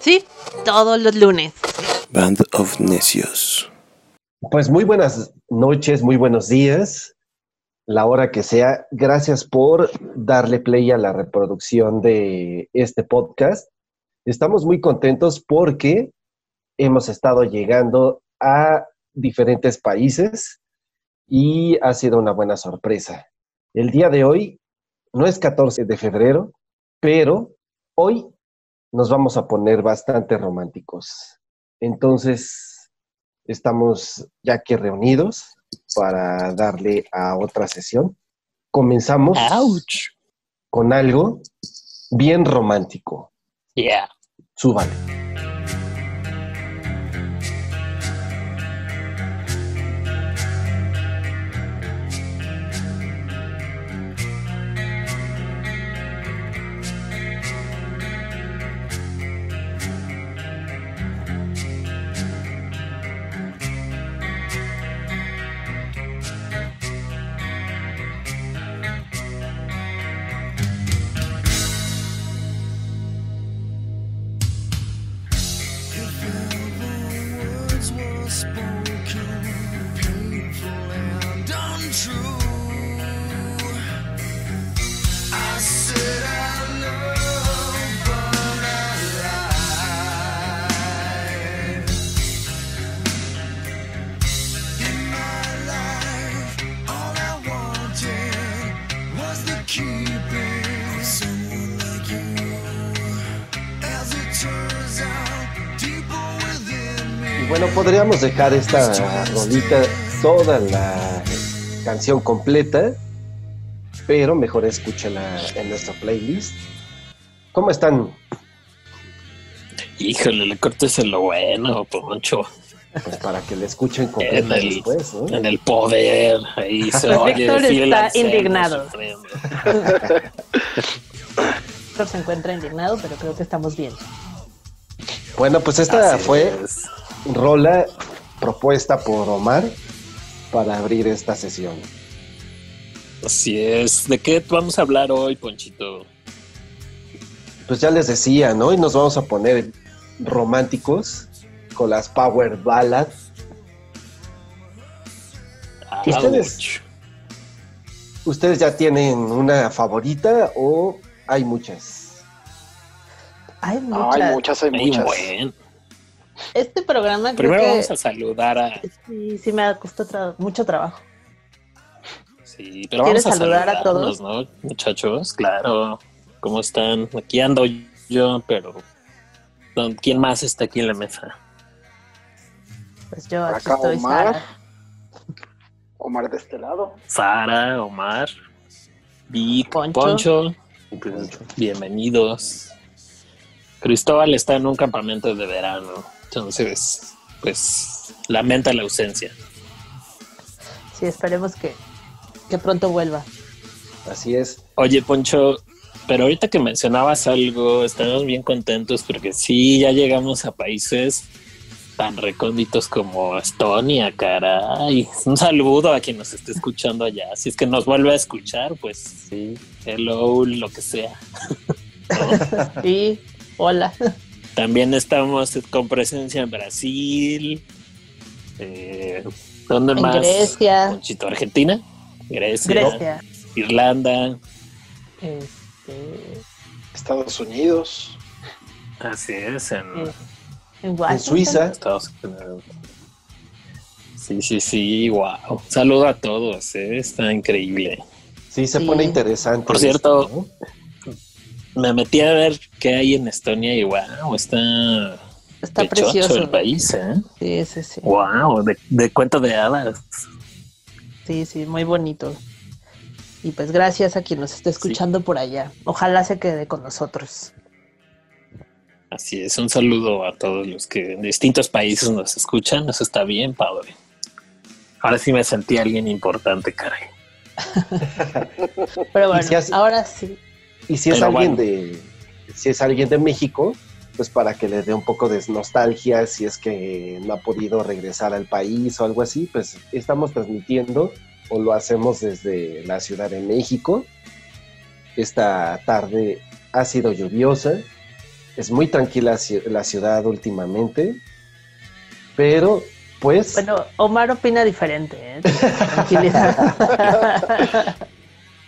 Sí, todos los lunes. Band of Necios. Pues muy buenas noches, muy buenos días, la hora que sea. Gracias por darle play a la reproducción de este podcast. Estamos muy contentos porque hemos estado llegando a diferentes países y ha sido una buena sorpresa. El día de hoy no es 14 de febrero, pero hoy nos vamos a poner bastante románticos. Entonces, estamos ya que reunidos para darle a otra sesión. Comenzamos Ouch. con algo bien romántico. Yeah. Súbale. Podríamos dejar esta rolita, toda la canción completa, pero mejor escúchala en nuestra playlist. ¿Cómo están? Híjole, le cortes lo bueno, Poncho. Pues para que la escuchen En completa el, después, ¿no? en el poder. Ahí se oye está indignado. Víctor se encuentra indignado, pero creo que estamos bien. Bueno, pues esta Así fue es. rola propuesta por Omar para abrir esta sesión. Así es. ¿De qué vamos a hablar hoy, Ponchito? Pues ya les decía, ¿no? Y nos vamos a poner románticos con las Power Ballads. ¿Y ustedes? ¿Ustedes ya tienen una favorita o hay muchas? Hay No, muchas. hay muchas, hay Ay, muchas. Este programa creo Primero que vamos a saludar a. sí, sí me ha costado tra- mucho trabajo. Sí, pero ¿Quieres vamos a saludar a saludarnos, ¿no? Muchachos, claro. ¿Cómo están? Aquí ando yo, pero ¿dó- ¿quién más está aquí en la mesa? Pues yo aquí acá estoy, Omar. Sara. Omar de este lado. Sara, Omar, Vic, Poncho. Poncho. Bienvenidos. Cristóbal está en un campamento de verano, entonces, pues, lamenta la ausencia. Sí, esperemos que, que pronto vuelva. Así es. Oye, Poncho, pero ahorita que mencionabas algo, estamos bien contentos porque sí, ya llegamos a países tan recónditos como Estonia, caray. Un saludo a quien nos esté escuchando allá. Si es que nos vuelve a escuchar, pues sí, hello, lo que sea. Y hola. También estamos con presencia en Brasil. Eh, ¿Dónde En más? Grecia. Argentina, Grecia, Grecia. Irlanda. Este, Estados Unidos. Así es, en, en En Washington. Suiza. Estados Unidos. Sí, sí, sí, wow. Saludo a todos, ¿eh? está increíble. Sí, se Sí. pone interesante. Por cierto, esto, ¿no? Me metí a ver qué hay en Estonia y wow, está, Está precioso. el país, ¿eh? Sí, sí, sí. Wow, de, de cuento de hadas. Sí, sí, muy bonito. Y pues gracias a quien nos esté escuchando por allá. Ojalá se quede con nosotros. Así es, un saludo a todos los que en distintos países nos escuchan, eso está bien, padre. Ahora sí me sentí alguien importante, caray. Pero bueno, si ahora sí. Y si es Pero alguien bueno. de si es alguien de México, pues para que le dé un poco de nostalgia, si es que no ha podido regresar al país o algo así, pues estamos transmitiendo o lo hacemos desde la Ciudad de México esta tarde ha sido lluviosa, es muy tranquila la ciudad últimamente, pero pues Bueno, Omar opina diferente, ¿eh? Tranquilidad.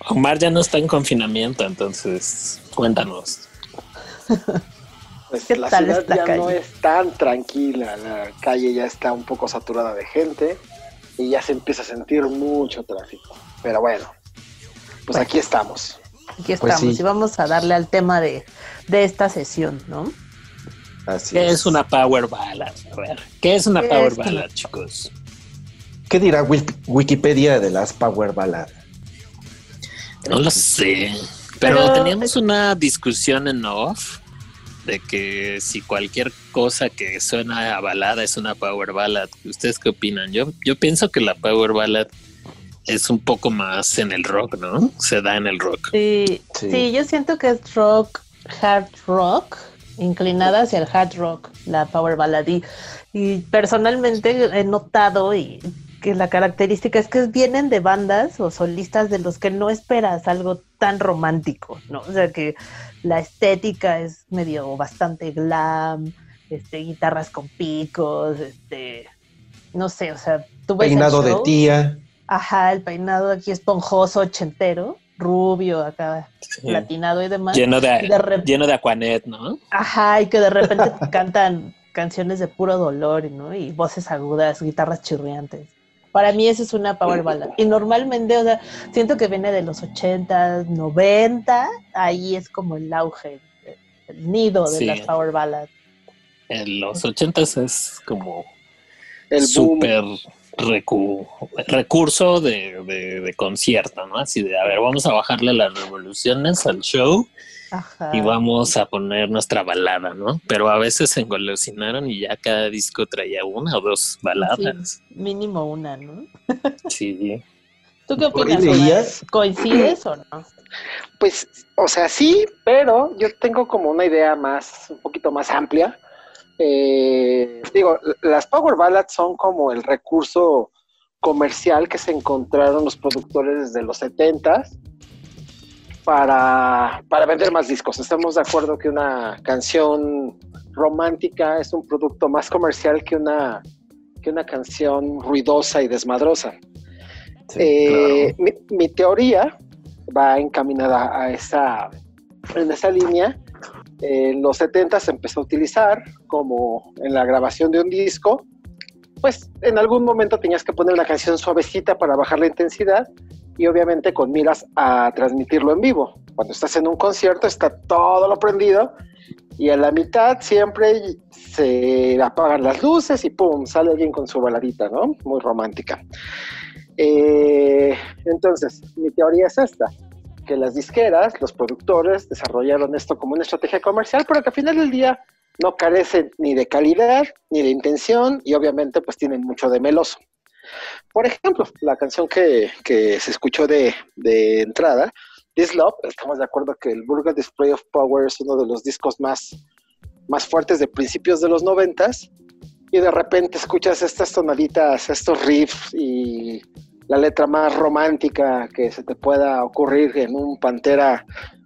Omar ya no está en confinamiento, entonces cuéntanos. Pues ¿Qué la tal ciudad ya calle? no es tan tranquila, la calle ya está un poco saturada de gente y ya se empieza a sentir mucho tráfico. Pero bueno, pues Bueno. aquí estamos. Aquí Pues estamos sí. y vamos a darle al tema de, de esta sesión, ¿no? así ¿Qué es una power ballad? A ver, ¿qué es una ¿Qué power es ballad, chicos? ¿Qué dirá Wik- Wikipedia de las Power Ballad? No lo sé. Pero, Pero- teníamos una discusión en off de que si cualquier cosa que suena a balada es una power ballad. ¿Ustedes qué opinan? Yo, yo pienso que la power ballad es un poco más en el rock, ¿no? Se da en el rock. Sí, Sí. sí, yo siento que es rock, hard rock, inclinada hacia el hard rock, la power ballad. Y, y personalmente he notado y que la característica es que vienen de bandas o solistas de los que no esperas algo tan romántico, ¿no? O sea que la estética es medio bastante glam, este, guitarras con picos, este, no sé, o sea, tú ves el Peinado de tía. Ajá, el peinado aquí esponjoso, ochentero, rubio, acá Sí. platinado y demás. Lleno de de, rep- lleno de Aquanet, ¿no? Ajá, y que de repente te cantan canciones de puro dolor, ¿no? Y voces agudas, guitarras chirriantes. Para mí eso es una power ballad. Y normalmente, o sea, siento que viene de los 80, 90, ahí es como el auge, el nido de Sí. las power ballads. En los ochentas es como El súper recu- recurso de, de- de concierto, ¿no? Así de, a ver, vamos a bajarle las revoluciones al show Ajá. y vamos a poner nuestra balada, ¿no? Pero a veces se engolosinaron y ya cada disco traía una o dos baladas. Mínimo una, ¿no? Sí. ¿Tú qué opinas, Omar? ¿Coincides o no? Pues, o sea, sí, pero yo tengo como una idea más, un poquito más amplia. Eh, digo, las Power Ballads son como el recurso comercial que se encontraron los productores desde los 70 para, para vender más discos. Estamos de acuerdo que una canción romántica es un producto más comercial que una, que una canción ruidosa y desmadrosa. Sí, Eh, mi, mi teoría va encaminada a esa, en esa línea. En los 70 se empezó a utilizar como en la grabación de un disco. Pues en algún momento tenías que poner una canción suavecita para bajar la intensidad y obviamente con miras a transmitirlo en vivo. Cuando estás en un concierto está todo lo prendido y a la mitad siempre se apagan las luces y pum, sale alguien con su baladita, ¿no? Muy romántica. Eh, entonces, mi teoría es esta, que las disqueras, los productores desarrollaron esto como una estrategia comercial, pero que al final del día no carecen ni de calidad ni de intención y obviamente pues tienen mucho de meloso. Por ejemplo, la canción que, que se escuchó de, de entrada, This Love, estamos de acuerdo que el Vulgar Display of Power es uno de los discos más, más fuertes de principios de los noventas y de repente escuchas estas tonaditas, estos riffs y la letra más romántica que se te pueda ocurrir en un Pantera,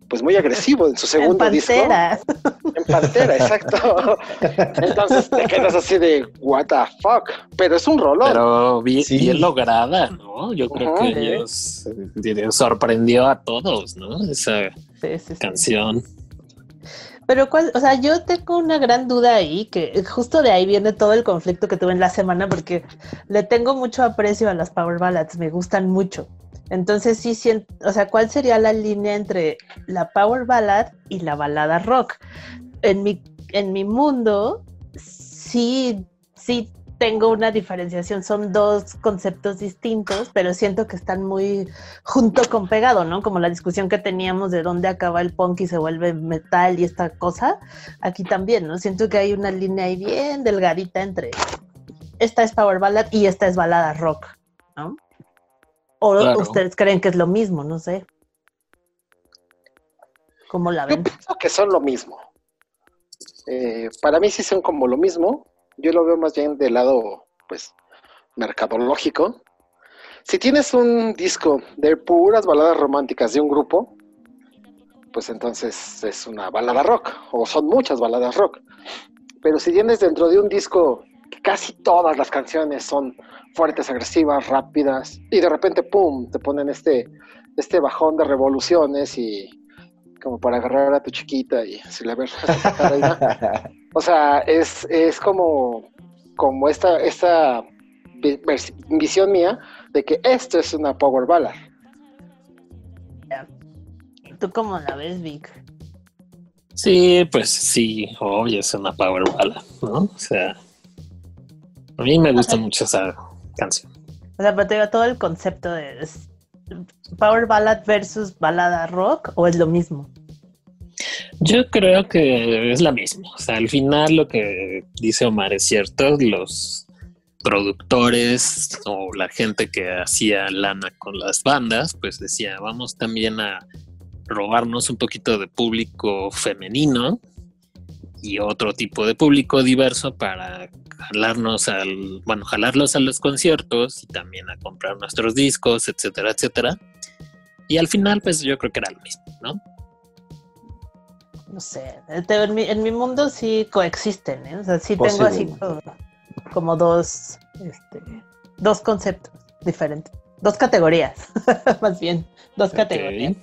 pues muy agresivo en su segundo en disco. Pantera. En Pantera, exacto. Entonces te quedas así de, what the fuck. Pero es un rolón. Pero Sí. bien lograda, ¿no? Yo creo Ajá. que ellos eh, sorprendió a todos, ¿no? Esa Sí, sí, sí. canción. Pero cuál, o sea, yo tengo una gran duda ahí, que justo de ahí viene todo el conflicto que tuve en la semana, porque le tengo mucho aprecio a las power ballads, me gustan mucho. Entonces sí siento, o sea, ¿cuál sería la línea entre la power ballad y la balada rock? En mi, en mi mundo, sí, sí tengo una diferenciación, son dos conceptos distintos, pero siento que están muy junto con pegado, ¿no? Como la discusión que teníamos de dónde acaba el punk y se vuelve metal y esta cosa, aquí también, ¿no? Siento que hay una línea ahí bien delgadita entre esta es power ballad y esta es balada rock, ¿no? O Claro. ustedes creen que es lo mismo, no sé. ¿Cómo la Yo ven? pienso que son lo mismo. Eh, para mí sí son como lo mismo. Yo lo veo más bien del lado, pues, mercadológico. Si tienes un disco de puras baladas románticas de un grupo, pues entonces es una balada rock, o son muchas baladas rock. Pero si tienes dentro de un disco que casi todas las canciones son fuertes, agresivas, rápidas, y de repente, ¡pum!, te ponen este, este bajón de revoluciones y como para agarrar a tu chiquita y si la ves O sea, es, es como, como esta, esta visión mía de que esto es una power ballad. ¿Tú cómo la ves, Vic? Sí, pues sí, oye, es una power ballad, ¿no? O sea, a mí me gusta mucho esa canción. O sea, pero te digo, todo el concepto de es Power Ballad versus balada rock o es lo mismo. Yo creo que es la misma. O sea, al final lo que dice Omar es cierto. Los productores o la gente que hacía lana con las bandas, pues decía, vamos también a robarnos un poquito de público femenino y otro tipo de público diverso para jalarnos al, bueno, jalarlos a los conciertos y también a comprar nuestros discos, etcétera, etcétera. Y al final, pues yo creo que era lo mismo, ¿no? No sé, te- en mi, en mi mundo sí coexisten, ¿eh? O sea, sí tengo así como, como dos, este, dos conceptos diferentes, dos categorías, más bien, dos categorías.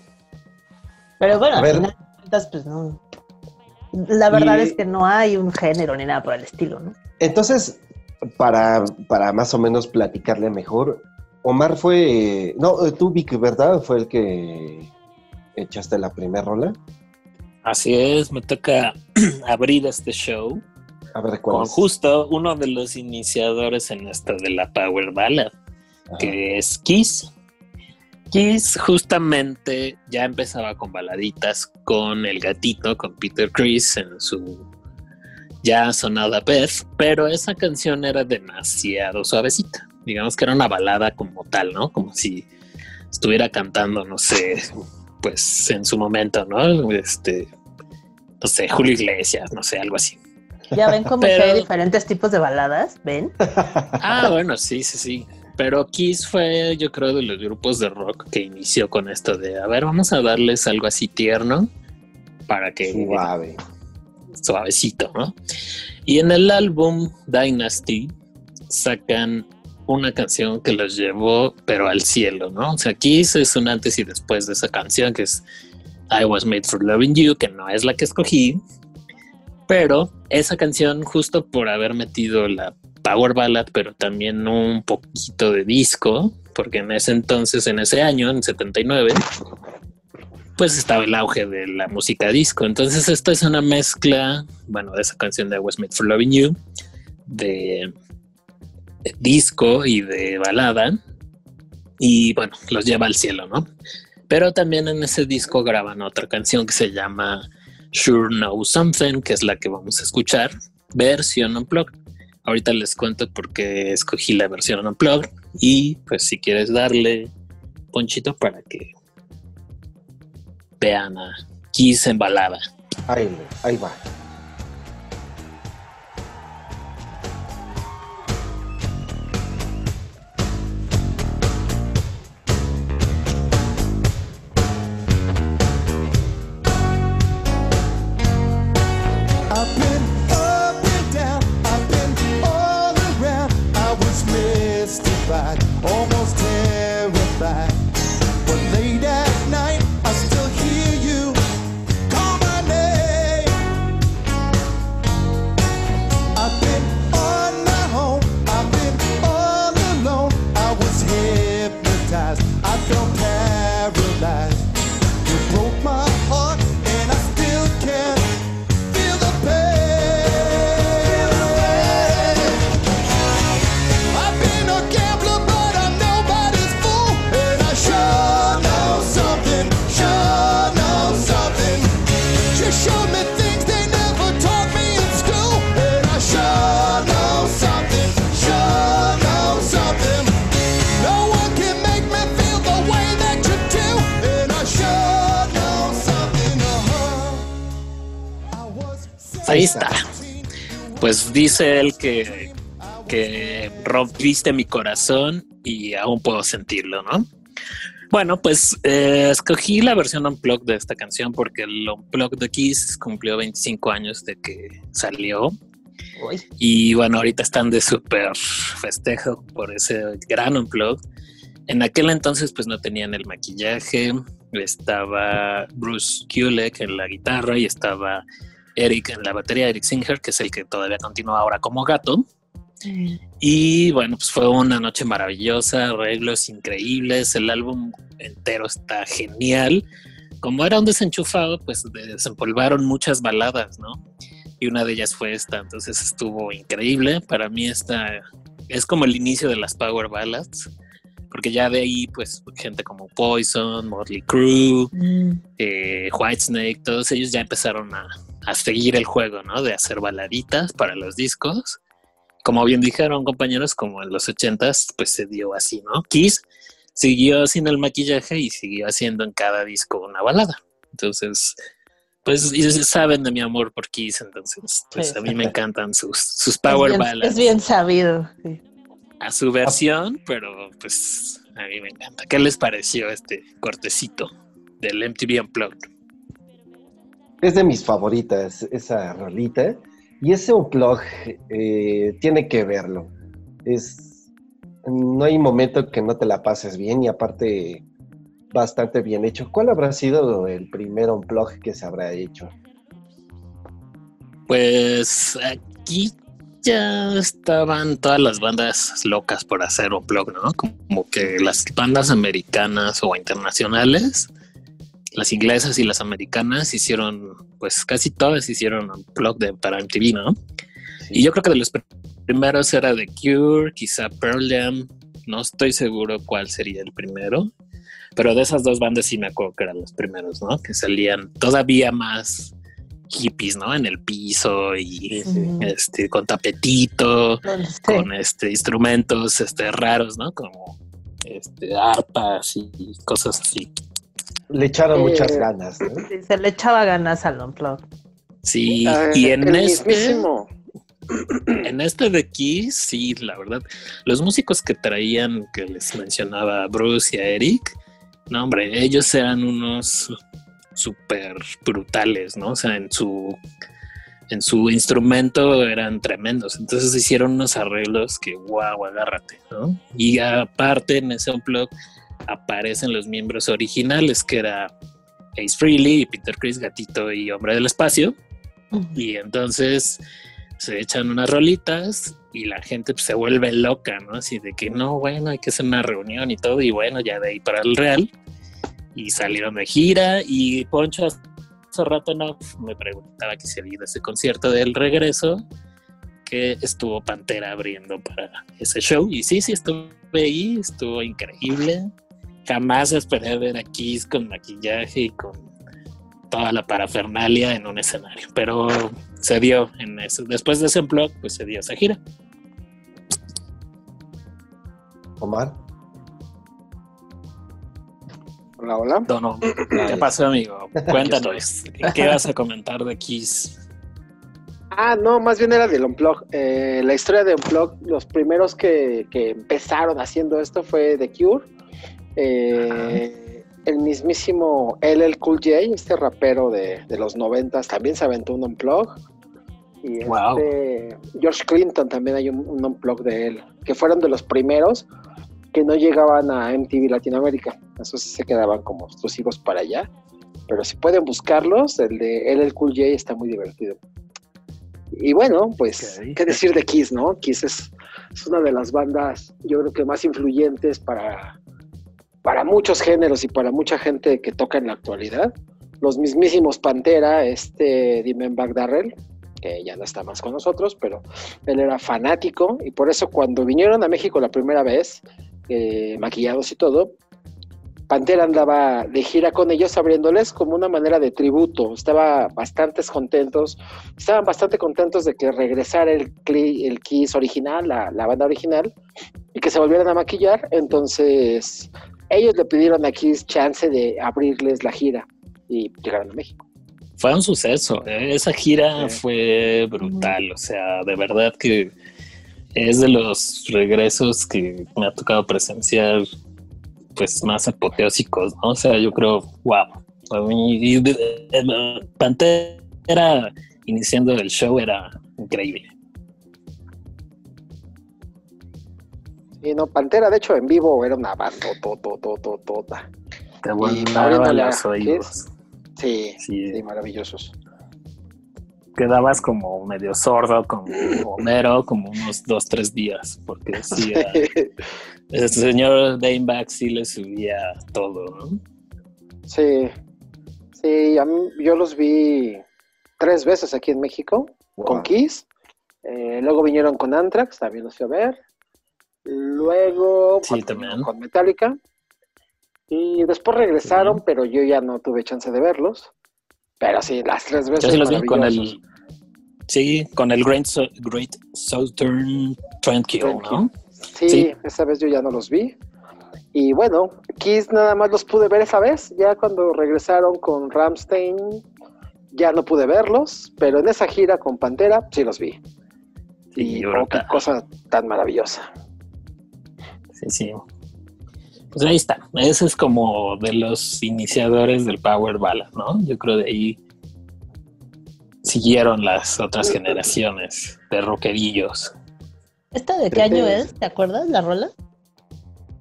Pero bueno, A al ver. final de cuentas, pues no. La verdad Y- es que no hay un género ni nada por el estilo, ¿no? Entonces, para, para más o menos platicarle mejor, Omar fue, no, tú Vic, ¿verdad? Fue el que echaste la primera rola. Así es, me toca abrir este show A ver cuál con es? justo uno de los iniciadores en esto de la Power Ballad, Ajá. que es Kiss. Kiss justamente ya empezaba con baladitas con el gatito, con Peter Chris en su ya sonada Beth, pero esa canción era demasiado suavecita. Digamos que era una balada como tal, ¿no? Como si estuviera cantando, no sé, pues en su momento, ¿no? Este, no sé, Julio Iglesias, no sé, algo así. Ya ven como Pero- que hay diferentes tipos de baladas, ¿ven? Ah, bueno, sí, sí, sí. Pero Kiss fue, yo creo, de los grupos de rock que inició con esto de, a ver, vamos a darles algo así tierno para que Suave. suavecito, ¿no? Y en el álbum Dynasty sacan una canción que los llevó, pero al cielo, ¿no? O sea, Kiss es un antes y después de esa canción que es I Was Made for Loving You, que no es la que escogí, pero esa canción, justo por haber metido la Power Ballad, pero también un poquito de disco, porque en ese entonces, en ese año, en 79, pues estaba el auge de la música disco. Entonces, esta es una mezcla, bueno, de esa canción de I Was Made for Loving You, de, de disco y de balada, y bueno, los lleva al cielo, ¿no? Pero también en ese disco graban otra canción que se llama Sure Know Something, que es la que vamos a escuchar, versión unplugged. Ahorita les cuento por qué escogí la versión unplugged y pues si quieres darle ponchito para que vean a Kiss en balada. Ahí, ahí va. Dice él que, que rompiste mi corazón y aún puedo sentirlo, ¿no? Bueno, pues eh, escogí la versión unplugged de esta canción porque el unplugged de Kiss cumplió 25 años de que salió. Uy, Y bueno, ahorita están de súper festejo por ese gran unplugged. En aquel entonces pues no tenían el maquillaje, estaba Bruce Kulick en la guitarra y estaba Eric en la batería, Eric Singer, que es el que todavía continúa ahora como gato. Y bueno, pues fue una noche maravillosa, arreglos increíbles, el álbum entero está genial. Como era un desenchufado, pues desempolvaron muchas baladas, ¿no? Y una de ellas fue esta, entonces estuvo increíble. Para mí esta es como el inicio de las Power Ballads, porque ya de ahí, pues gente como Poison, Motley Crue, Mm, eh, Whitesnake, todos ellos ya empezaron a, a seguir el juego, ¿no? De hacer baladitas para los discos. Como bien dijeron compañeros, como en los ochentas, pues se dio así, ¿no? Kiss siguió sin el maquillaje y siguió haciendo en cada disco una balada. Entonces, pues saben de mi amor por Kiss, entonces, pues Sí. a mí me encantan sus, sus power es, bien, ballads es bien sabido. sí. a su versión, pero pues a mí me encanta. ¿Qué les pareció este cortecito del MTV Unplugged? Es de mis favoritas, esa rolita. Y ese unplug eh, tiene que verlo. Es, no hay momento que no te la pases bien y aparte bastante bien hecho. ¿Cuál habrá sido el primer unplug que se habrá hecho? Pues aquí ya estaban todas las bandas locas por hacer un blog, ¿no? Como que las bandas americanas o internacionales, las inglesas y las americanas hicieron, pues casi todas hicieron un blog de, para MTV, ¿no? Y yo creo que de los pr- primeros era The Cure, quizá Pearl Jam, no estoy seguro cuál sería el primero, pero de esas dos bandas sí me acuerdo que eran los primeros, ¿no? Que salían todavía más hippies, ¿no? En el piso y este con tapetito, con este instrumentos este raros, ¿no? Como este arpas y cosas así. Le echaron Eh, muchas ganas, ¿no? Sí, se le echaba ganas al unplug. Sí, Ah, y en este mismísimo. en este de aquí, sí, la verdad, los músicos que traían, que les mencionaba a Bruce y a Eric, no, hombre, ellos eran unos súper brutales, ¿no? O sea, en su, en su instrumento eran tremendos. Entonces hicieron unos arreglos que, wow, agárrate, ¿no? Y aparte, en ese unplug aparecen los miembros originales, que era Ace Frehley y Peter Chris, Gatito y Hombre del Espacio. Y entonces se echan unas rolitas y la gente pues, se vuelve loca, ¿no? Así de que no, bueno, hay que hacer una reunión y todo. Y bueno, ya de ahí para el Real. Y salieron de gira. Y Poncho hace rato no me preguntaba que si había ido a ese concierto del regreso que estuvo Pantera abriendo para ese show. Y sí, sí, estuve ahí, estuvo increíble. Jamás esperé ver a Kiss con maquillaje y con toda la parafernalia en un escenario, pero se dio en eso. Después de ese blog, pues se dio esa gira. Omar. Hola, hola. Dono, ¿qué pasó, amigo? Cuéntanos, ¿qué vas a comentar de Kiss? Ah, no, más bien era del Unplug. Eh, la historia de Unplug, los primeros que, que empezaron haciendo esto fue The Cure. Eh, el mismísimo LL Cool J, este rapero de, de los noventas, también se aventó un Unplug. Y Wow. este, George Clinton también hay un, un Unplug de él, que fueron de los primeros que no llegaban a MTV Latinoamérica. Esos se quedaban como exclusivos para allá. Pero si pueden buscarlos, el de LL Cool J está muy divertido. Y bueno, pues. ¿qué decir de Kiss, no? Kiss es, es una de las bandas, yo creo que más influyentes para, para muchos géneros y para mucha gente que toca en la actualidad. Los mismísimos Pantera, este Dimebag Darrell, que ya no está más con nosotros, pero él era fanático y por eso cuando vinieron a México la primera vez, eh, maquillados y todo, Pantera andaba de gira con ellos abriéndoles como una manera de tributo. Estaba bastante contentos, estaban bastante contentos de que regresara el, el Kiss original, la, la banda original, y que se volvieran a maquillar. Entonces, ellos le pidieron a Kiss chance de abrirles la gira y llegaron a México. Fue un suceso, ¿eh? esa gira Sí. fue brutal, o sea, de verdad que es de los regresos que me ha tocado presenciar pues más apoteósicos, ¿no? O sea, yo creo, wow. A mí, eh, Pantera iniciando el show era increíble. Y no, Pantera, de hecho, en vivo era una banda tota. Te Y volaba abriéndole a los oídos. Sí, Sí, sí, maravillosos. quedabas como medio sordo con Homero como unos dos, tres días, porque sí, era- el señor Daneback sí le subía todo, ¿no? Sí, sí, a mí- yo los vi tres veces aquí en México, con. Kiss. Eh, luego vinieron con Anthrax, también los fui a ver. Luego Sí, con Metallica. Y después regresaron, pero yo ya no tuve chance de verlos. Pero sí, las tres veces. Yo sí los vi con el. Sí, con el Great, Sou- Great Southern Trendkill, ¿no? Sí, Sí. esa vez yo ya no los vi. Y bueno, Kiss nada más los pude ver esa vez. Ya cuando regresaron con Ramstein, ya no pude verlos. Pero en esa gira con Pantera, sí los vi. Sí, Y oh, qué cosa tan maravillosa. Sí, sí. Pues ahí está. Ese es como de los iniciadores del Power Ballad, ¿no? Yo creo de ahí siguieron las otras generaciones de rockerillos. ¿Esta de qué año es? ¿Te acuerdas la rola?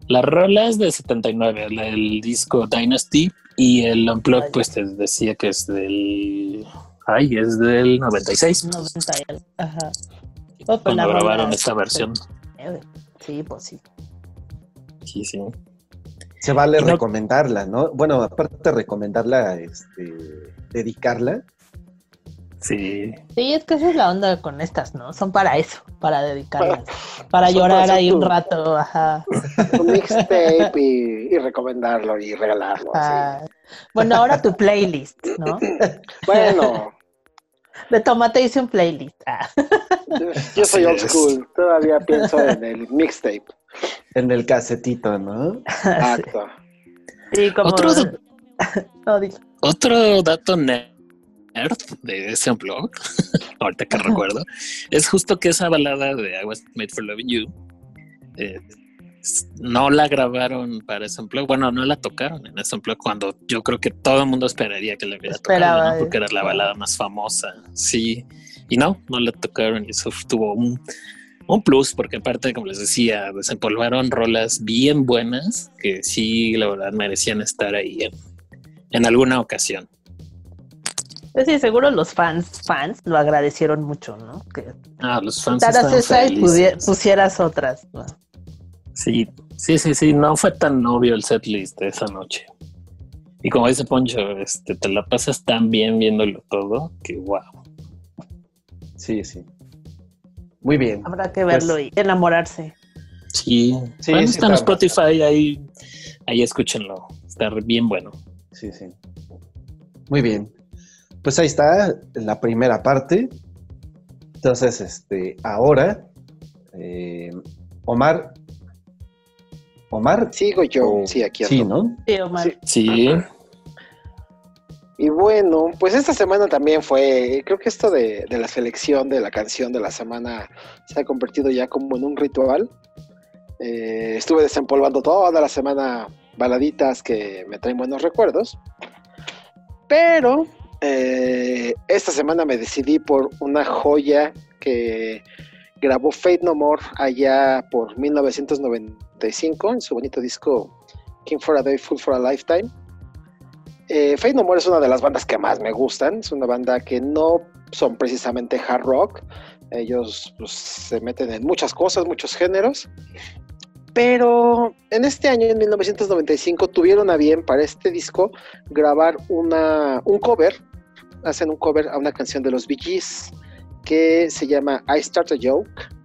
La rola es de 79, la- el disco Dynasty y el Unplugged Ay. pues te decía que es del... Ay, es del 96. 90 y algo. Ajá. Oh, pues Cuando rola grabaron es esta versión. 79. Sí, pues sí. Sí, sí. Se vale no- recomendarla, ¿no? Bueno, aparte de recomendarla, este, dedicarla. Sí. Sí, es que esa es la onda con estas, ¿no? Son para eso, para dedicarlas. Para llorar para ahí un rato, ajá. Un mixtape y, y recomendarlo y regalarlo. así. Ah, Bueno, ahora tu playlist, ¿no? Bueno, De tomate hice un playlist. Ah. yo, soy old school. Todavía pienso en el mixtape. En el casetito, ¿no? Exacto. Sí, como... Otro- No, dilo. Otro dato nerd de ese blog, ahorita que recuerdo, es justo que esa balada de I Was Made for Loving You eh, no la grabaron para ese blog, bueno, no la tocaron en ese blog cuando yo creo que todo el mundo esperaría que la hubiera Esperaba, tocado, ¿no? eh. porque era la balada más famosa, sí, y no, no la tocaron y eso tuvo un, un plus, porque aparte, como les decía, desempolvaron rolas bien buenas que sí, la verdad, merecían estar ahí en, en alguna ocasión. Pues sí, seguro los fans, fans lo agradecieron mucho, ¿no? Que Ah, los fans y pusieras otras. ¿no? Sí, sí, sí, sí, no fue tan obvio el setlist de esa noche. Y como dice Poncho, este, te la pasas tan bien viéndolo todo que wow. Sí, sí. Muy bien. Habrá que verlo Pues- y enamorarse. Sí, Sí, bueno, sí está en Spotify, ahí, ahí escúchenlo. Está bien bueno. Sí, sí. Muy bien. Pues ahí está la primera parte. Entonces, este, ahora, eh, Omar. Omar. Sigo yo. o- Sí, aquí Sí. ¿no? Sí, Omar. Sí. Sí, Y bueno, pues esta semana también fue, creo que esto de, de la selección de la canción de la semana se ha convertido ya como en un ritual. Eh, estuve desempolvando toda la semana baladitas que me traen buenos recuerdos. Pero eh, esta semana me decidí por una joya que grabó Fate No More allá por 1995 en su bonito disco King for a Day, Full for a Lifetime. Eh, Fate No More es una de las bandas que más me gustan. Es una banda que no son precisamente hard rock. Ellos pues, se meten en muchas cosas, muchos géneros. Pero en este año, en 1995, tuvieron a bien para este disco grabar una, un cover. Hacen un cover a una canción de los Bee Gees que se llama I Start a Joke.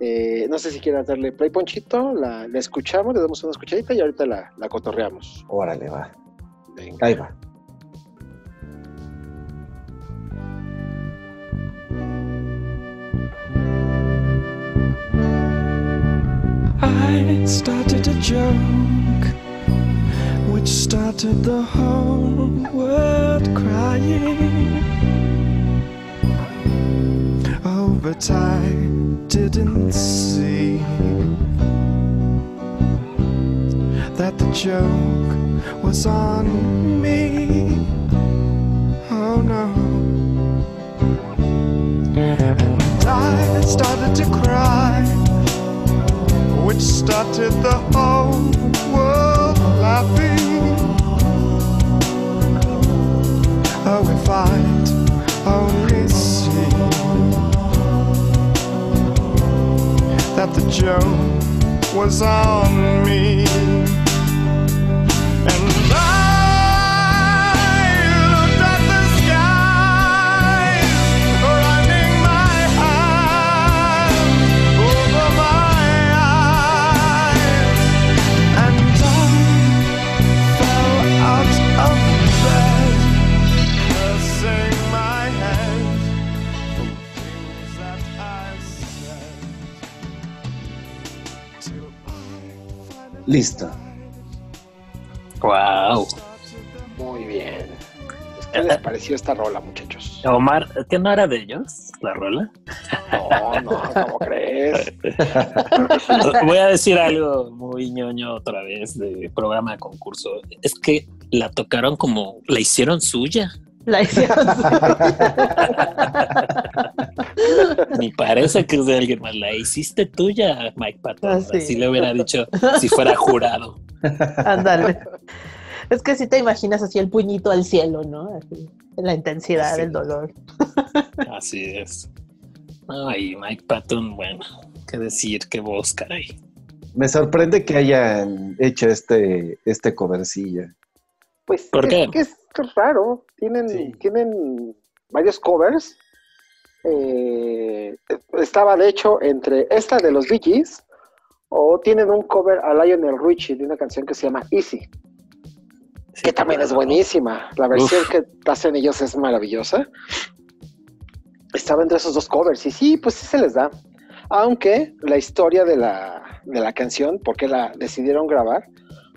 Eh, no sé si quieras darle play, Ponchito. La, la escuchamos, le damos una escuchadita y ahorita la, la cotorreamos. Órale, va. Venga. Ahí va. I started a joke which started the whole world crying. Oh, but I didn't see that the joke was on me. Oh no. And I started to cry, which started the whole world laughing. Oh, if I'd only see that the joke was on me. Listo. Wow. Muy bien. ¿Qué les pareció esta rola, muchachos? Omar, ¿qué no era de ellos la rola? No, no, ¿cómo crees? Voy a decir algo muy ñoño otra vez de programa de concurso. Es que la tocaron como, la hicieron suya. La hicieron. Ni parece que es de alguien más. La hiciste tuya, Mike Patton. Ah, sí. Así le hubiera dicho si fuera jurado. Ándale. Es que si te imaginas así el puñito al cielo, ¿no? Así, la intensidad del dolor. Así es. Ay, Mike Patton, bueno, qué decir, qué voz, caray. Me sorprende que hayan hecho este, este covercilla. Pues ¿Por es qué? que es raro. Tienen, Sí. tienen varios covers. Eh, estaba de hecho entre esta de los Bee Gees o tienen un cover a Lionel Richie de una canción que se llama Easy, que también es buenísima. La versión Uf. que hacen ellos es maravillosa. Estaba entre esos dos covers y sí, pues sí se les da. Aunque la historia de la, de la canción, por qué la decidieron grabar,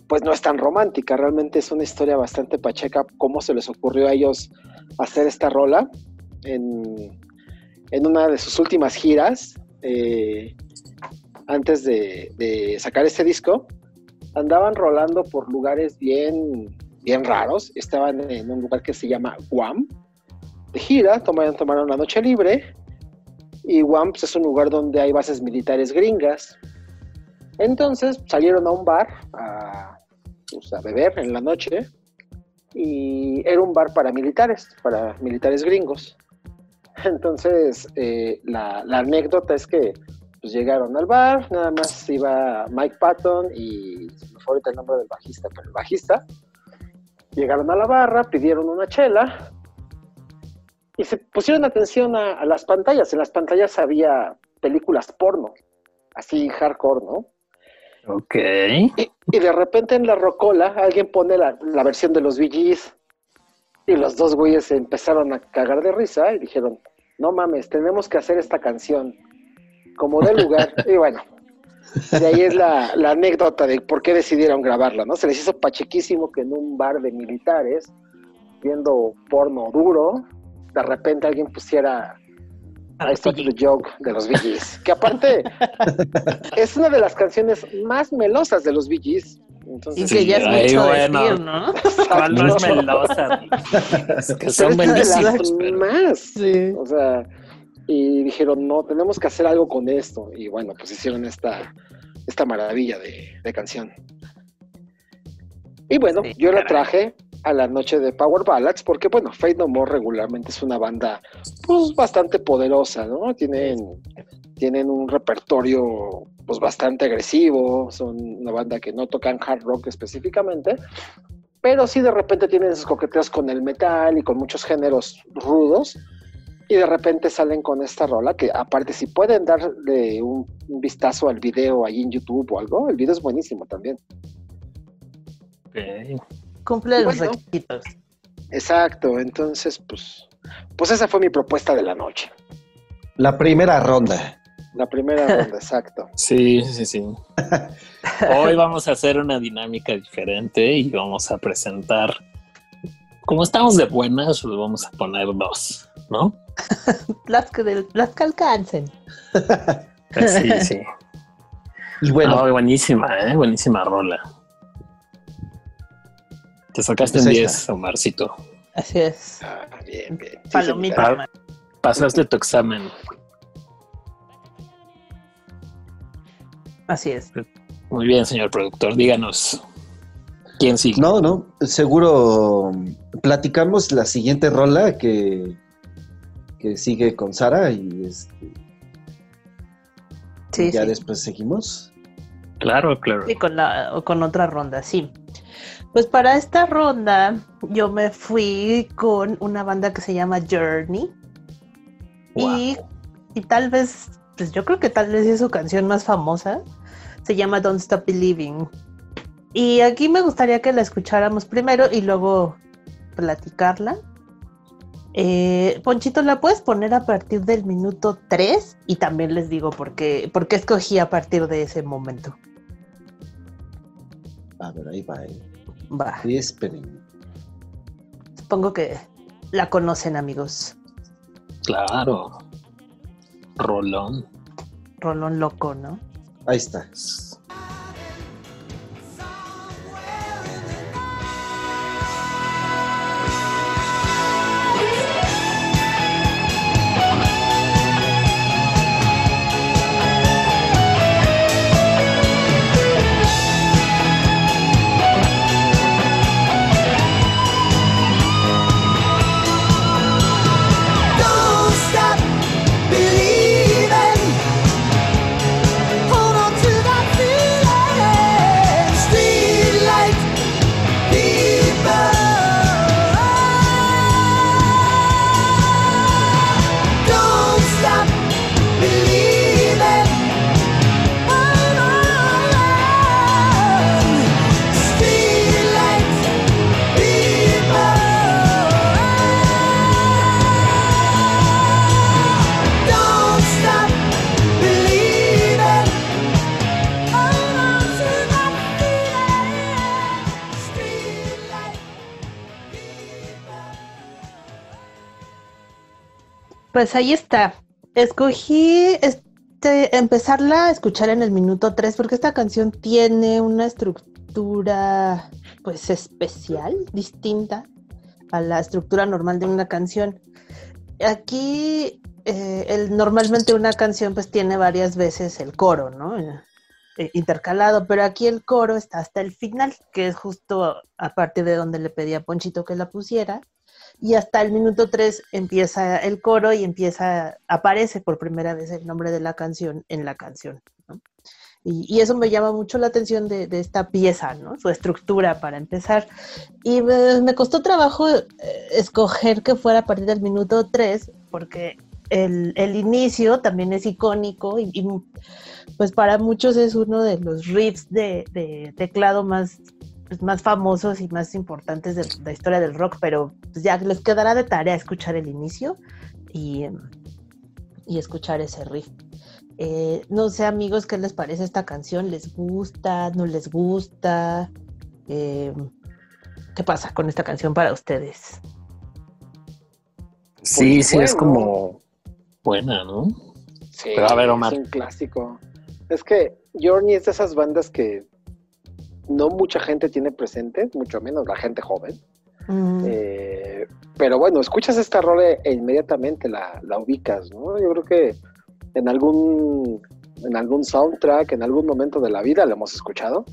pues no es tan romántica. Realmente es una historia bastante pacheca. Cómo se les ocurrió a ellos hacer esta rola en, en una de sus últimas giras, eh, antes de, sacar este disco. Andaban rolando por lugares bien, bien raros. Estaban en un lugar que se llama Guam. De gira, tomaron, tomaron una noche libre. Y Guam pues, es un lugar donde hay bases militares gringas. Entonces salieron a un bar a, pues, a beber en la noche y era un bar para militares, para militares gringos. Entonces eh, la, la anécdota es que pues, llegaron al bar, nada más iba Mike Patton y se me fue ahorita el nombre del bajista, pero el bajista. Llegaron a la barra, pidieron una chela y se pusieron atención a, a las pantallas. En las pantallas había películas porno, así hardcore, ¿no? Ok. Y, y de repente en la rocola alguien pone la, la versión de los VGs y los dos güeyes se empezaron a cagar de risa y dijeron, no mames, tenemos que hacer esta canción como de lugar. y bueno, de ahí es la, la anécdota de por qué decidieron grabarla, ¿no? Se les hizo pachequísimo que en un bar de militares, viendo porno duro, de repente alguien pusiera I Started the Joke de los Bee Gees. Que aparte es una de las canciones más melosas de los Bee Gees. Y que ya es mucho bueno. decir, ¿no? ¿Cuál no es melosa? Es que son buenísimos, pero más. Sí. O sea, y dijeron, no, tenemos que hacer algo con esto. Y bueno, pues hicieron esta, esta maravilla de, de canción. Y bueno, Sí, yo la traje a la noche de Power Ballads porque, bueno, Fate No More regularmente es una banda pues bastante poderosa, ¿no? Tienen, tienen un repertorio pues bastante agresivo, son una banda que no tocan hard rock específicamente, pero sí de repente tienen esos coqueteos con el metal y con muchos géneros rudos y de repente salen con esta rola que aparte si pueden darle un, un vistazo al video ahí en YouTube o algo, el video es buenísimo también. Ok. Cumple los Bueno. requisitos. Exacto, entonces pues pues esa fue mi propuesta de la noche. La primera ronda. La primera ronda, exacto. Sí, sí, sí. Hoy vamos a hacer una dinámica diferente y vamos a presentar. Como estamos de buenas, pues vamos a poner dos, ¿no? Las que, del- las que alcancen. Sí, sí. Y bueno, No, buenísima, ¿eh? Buenísima rola. Te sacaste Pues un ahí 10, Omarcito. Así es. Ah, bien, bien. Sí, Palomita. Pasaste tu examen. Así es. Muy bien, señor productor. Díganos. ¿Quién sigue? No, no, seguro platicamos la siguiente rola que, que sigue con Sara y este, Sí, ya sí. después seguimos. Claro, claro. Sí, con, la, o con otra ronda, sí. Pues para esta ronda yo me fui con una banda que se llama Journey. Y, y tal vez, pues yo creo que tal vez es su canción más famosa. Se llama Don't Stop Believing. Y aquí me gustaría que la escucháramos primero y luego platicarla. Eh, Ponchito, ¿la puedes poner a partir del minuto 3? Y también les digo por qué, por qué escogí a partir de ese momento. A ver, ahí va. eh. Va. Sí, esperen. Supongo que la conocen, amigos. Claro. Rolón. Rolón loco, ¿no? Ahí está. Pues ahí está. Escogí este, empezarla a escuchar en el minuto 3 porque esta canción tiene una estructura pues especial, distinta a la estructura normal de una canción. Aquí eh, normalmente una canción pues tiene varias veces el coro, ¿no? Eh, intercalado, pero aquí el coro está hasta el final, que es justo a partir de donde le pedí a Ponchito que la pusiera y hasta el minuto 3 empieza el coro y empieza, aparece por primera vez el nombre de la canción en la canción. Y, eso me llama mucho la atención de, esta pieza, ¿no? Su estructura para empezar. Y me, costó trabajo eh, escoger que fuera a partir del minuto 3, porque el, inicio también es icónico y, pues para muchos es uno de los riffs de teclado más pues, más famosos y más importantes de la historia del rock, pero pues, ya les quedará de tarea escuchar el inicio y, y escuchar ese riff. Eh, no sé, amigos, ¿qué les parece esta canción? ¿Les gusta? ¿No les gusta? Eh, ¿Qué pasa con esta canción para ustedes? Sí, Pues sí, es como buena, ¿no? Sí, Pero a ver, Omar. es un clásico. Es que Journey es de esas bandas que no mucha gente tiene presente, mucho menos la gente joven. Mm, Eh, pero bueno, escuchas esta rola e inmediatamente la, la ubicas, ¿no? Yo creo que en algún, en algún soundtrack, en algún momento de la vida la hemos escuchado.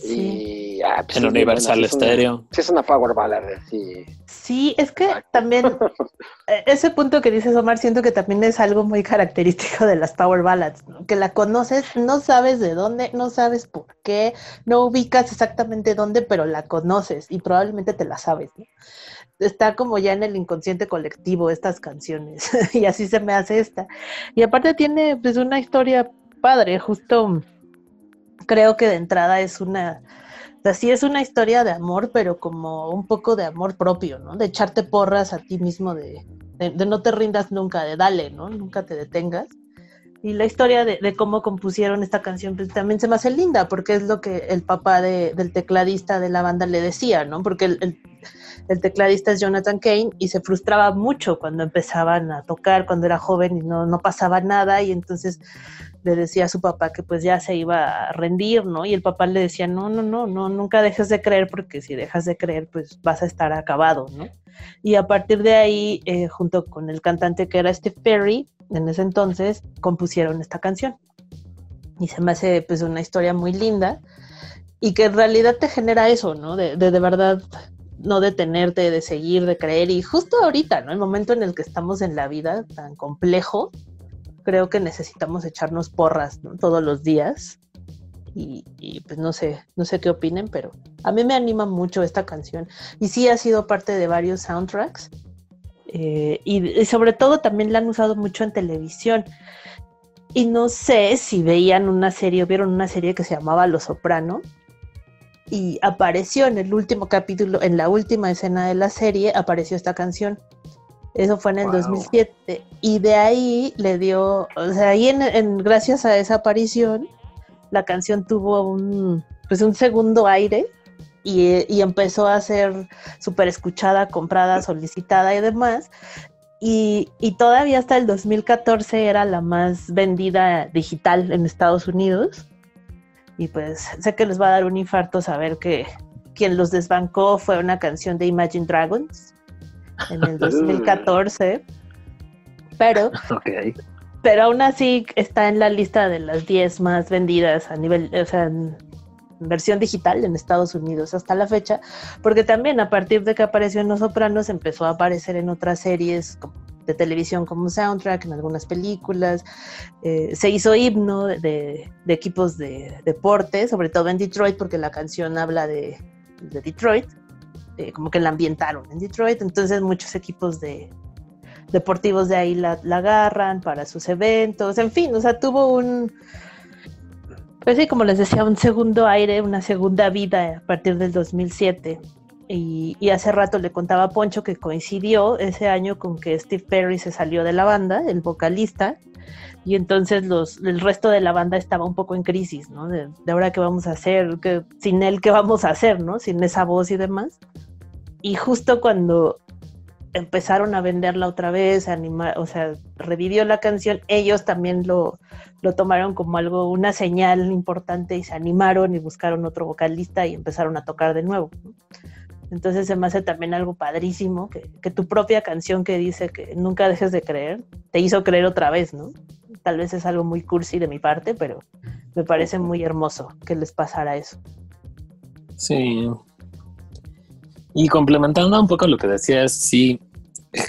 Sí. Y, ah, pues En sí, Universal bueno, sí es una- Stereo. Sí, es una power ballad, sí. Sí, es que Exacto. también eh, ese punto que dices, Omar, siento que también es algo muy característico de las Power Ballads, ¿no? que la conoces, no sabes de dónde, no sabes por qué, no ubicas exactamente dónde, pero la conoces y probablemente te la sabes. ¿no? Está como ya en el inconsciente colectivo estas canciones y así se me hace esta. Y aparte tiene pues una historia padre, justo creo que de entrada es una o sea, sí es una historia de amor, pero como un poco de amor propio, ¿no? De echarte porras a ti mismo, de, de, de no te rindas nunca, de dale, ¿no? Nunca te detengas. Y la historia de, de cómo compusieron esta canción pues, también se me hace linda, porque es lo que el papá de- del tecladista de la banda le decía, ¿no? Porque el, el- el tecladista es Jonathan Kane y se frustraba mucho cuando empezaban a tocar, cuando era joven y no, no pasaba nada, y entonces le decía a su papá que pues ya se iba a rendir, ¿no? Y el papá le decía, no, no, no, no, nunca dejes de creer, porque si dejas de creer, pues vas a estar acabado, ¿no? Y a partir de ahí, eh, junto con el cantante que era Steve Perry, en ese entonces, compusieron esta canción. Y se me hace pues una historia muy linda y que en realidad te genera eso, ¿no? De, de, de verdad no detenerte, de seguir, de creer. Y justo ahorita, ¿no? El momento en el que estamos en la vida tan complejo, creo que necesitamos echarnos porras, ¿no? Todos los días. Y, pues no sé, no sé qué opinen, pero a mí me anima mucho esta canción. Y sí ha sido parte de varios soundtracks. Eh, y, y sobre todo también la han usado mucho en televisión. Y no sé si veían una serie, vieron una serie que se llamaba Los Soprano. Y apareció en el último capítulo, en la última escena de la serie, apareció esta canción. Eso fue en el Wow. 2007. Y de ahí le dio, o sea, ahí en, en- gracias a esa aparición, la canción tuvo un, pues un segundo aire y, y empezó a ser súper escuchada, comprada, solicitada y demás. Y, y todavía hasta el 2014 era la más vendida digital en Estados Unidos. Y pues sé que les va a dar un infarto saber que quien los desbancó fue una canción de Imagine Dragons en el 2014. Pero Ok. pero aún así está en la lista de las 10 más vendidas a nivel, o sea, en versión digital en Estados Unidos hasta la fecha, porque también a partir de que apareció en Los Sopranos empezó a aparecer en otras series como- de televisión como soundtrack, en algunas películas, eh, se hizo himno de, de- de equipos de deporte, sobre todo en Detroit, porque la canción habla de, de Detroit, eh, como que la ambientaron en Detroit, entonces muchos equipos de, deportivos de ahí la, la agarran para sus eventos, en fin, o sea, tuvo un, pues sí, como les decía, un segundo aire, una segunda vida a partir del 2007. Y, y hace rato le contaba a Poncho que coincidió ese año con que Steve Perry se salió de la banda, el vocalista, y entonces los, el resto de la banda estaba un poco en crisis, ¿no? De, de ahora qué vamos a hacer, ¿Qué- sin él qué vamos a hacer, ¿no? Sin esa voz y demás. Y justo cuando empezaron a venderla otra vez, a animar, o sea, revivió la canción, ellos también lo, lo tomaron como algo, una señal importante y se animaron y buscaron otro vocalista y empezaron a tocar de nuevo. ¿no? Entonces se me hace también algo padrísimo que, que tu propia canción que dice que nunca dejes de creer, te hizo creer otra vez, ¿no? Tal vez es algo muy cursi de mi parte, pero me parece muy hermoso que les pasara eso. Sí. Y complementando un poco lo que decías, sí,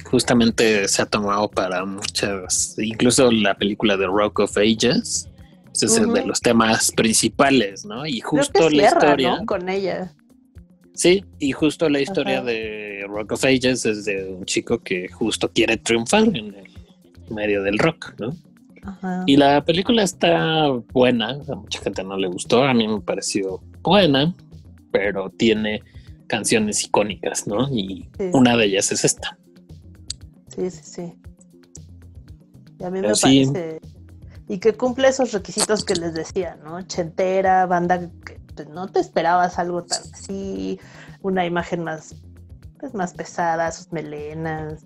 justamente se ha tomado para muchas, incluso la película de Rock of Ages, es Ujú. de los temas principales, ¿no? Y Creo justo que la cierra, historia, ¿no? Con ella. sí, y justo la historia Ajá. de Rock of Ages es de un chico que justo quiere triunfar en el medio del rock, ¿no? Ajá. Y la película está buena, a mucha gente no le gustó, a mí me pareció buena, pero tiene canciones icónicas, ¿no? Y Sí. una de ellas es esta. Sí, sí, sí. Y a mí Pero me sí. parece. Y que cumple esos requisitos que les decía, ¿no? Chentera, banda que pues, no te esperabas algo tan así, una imagen más, pues, más pesada, sus melenas.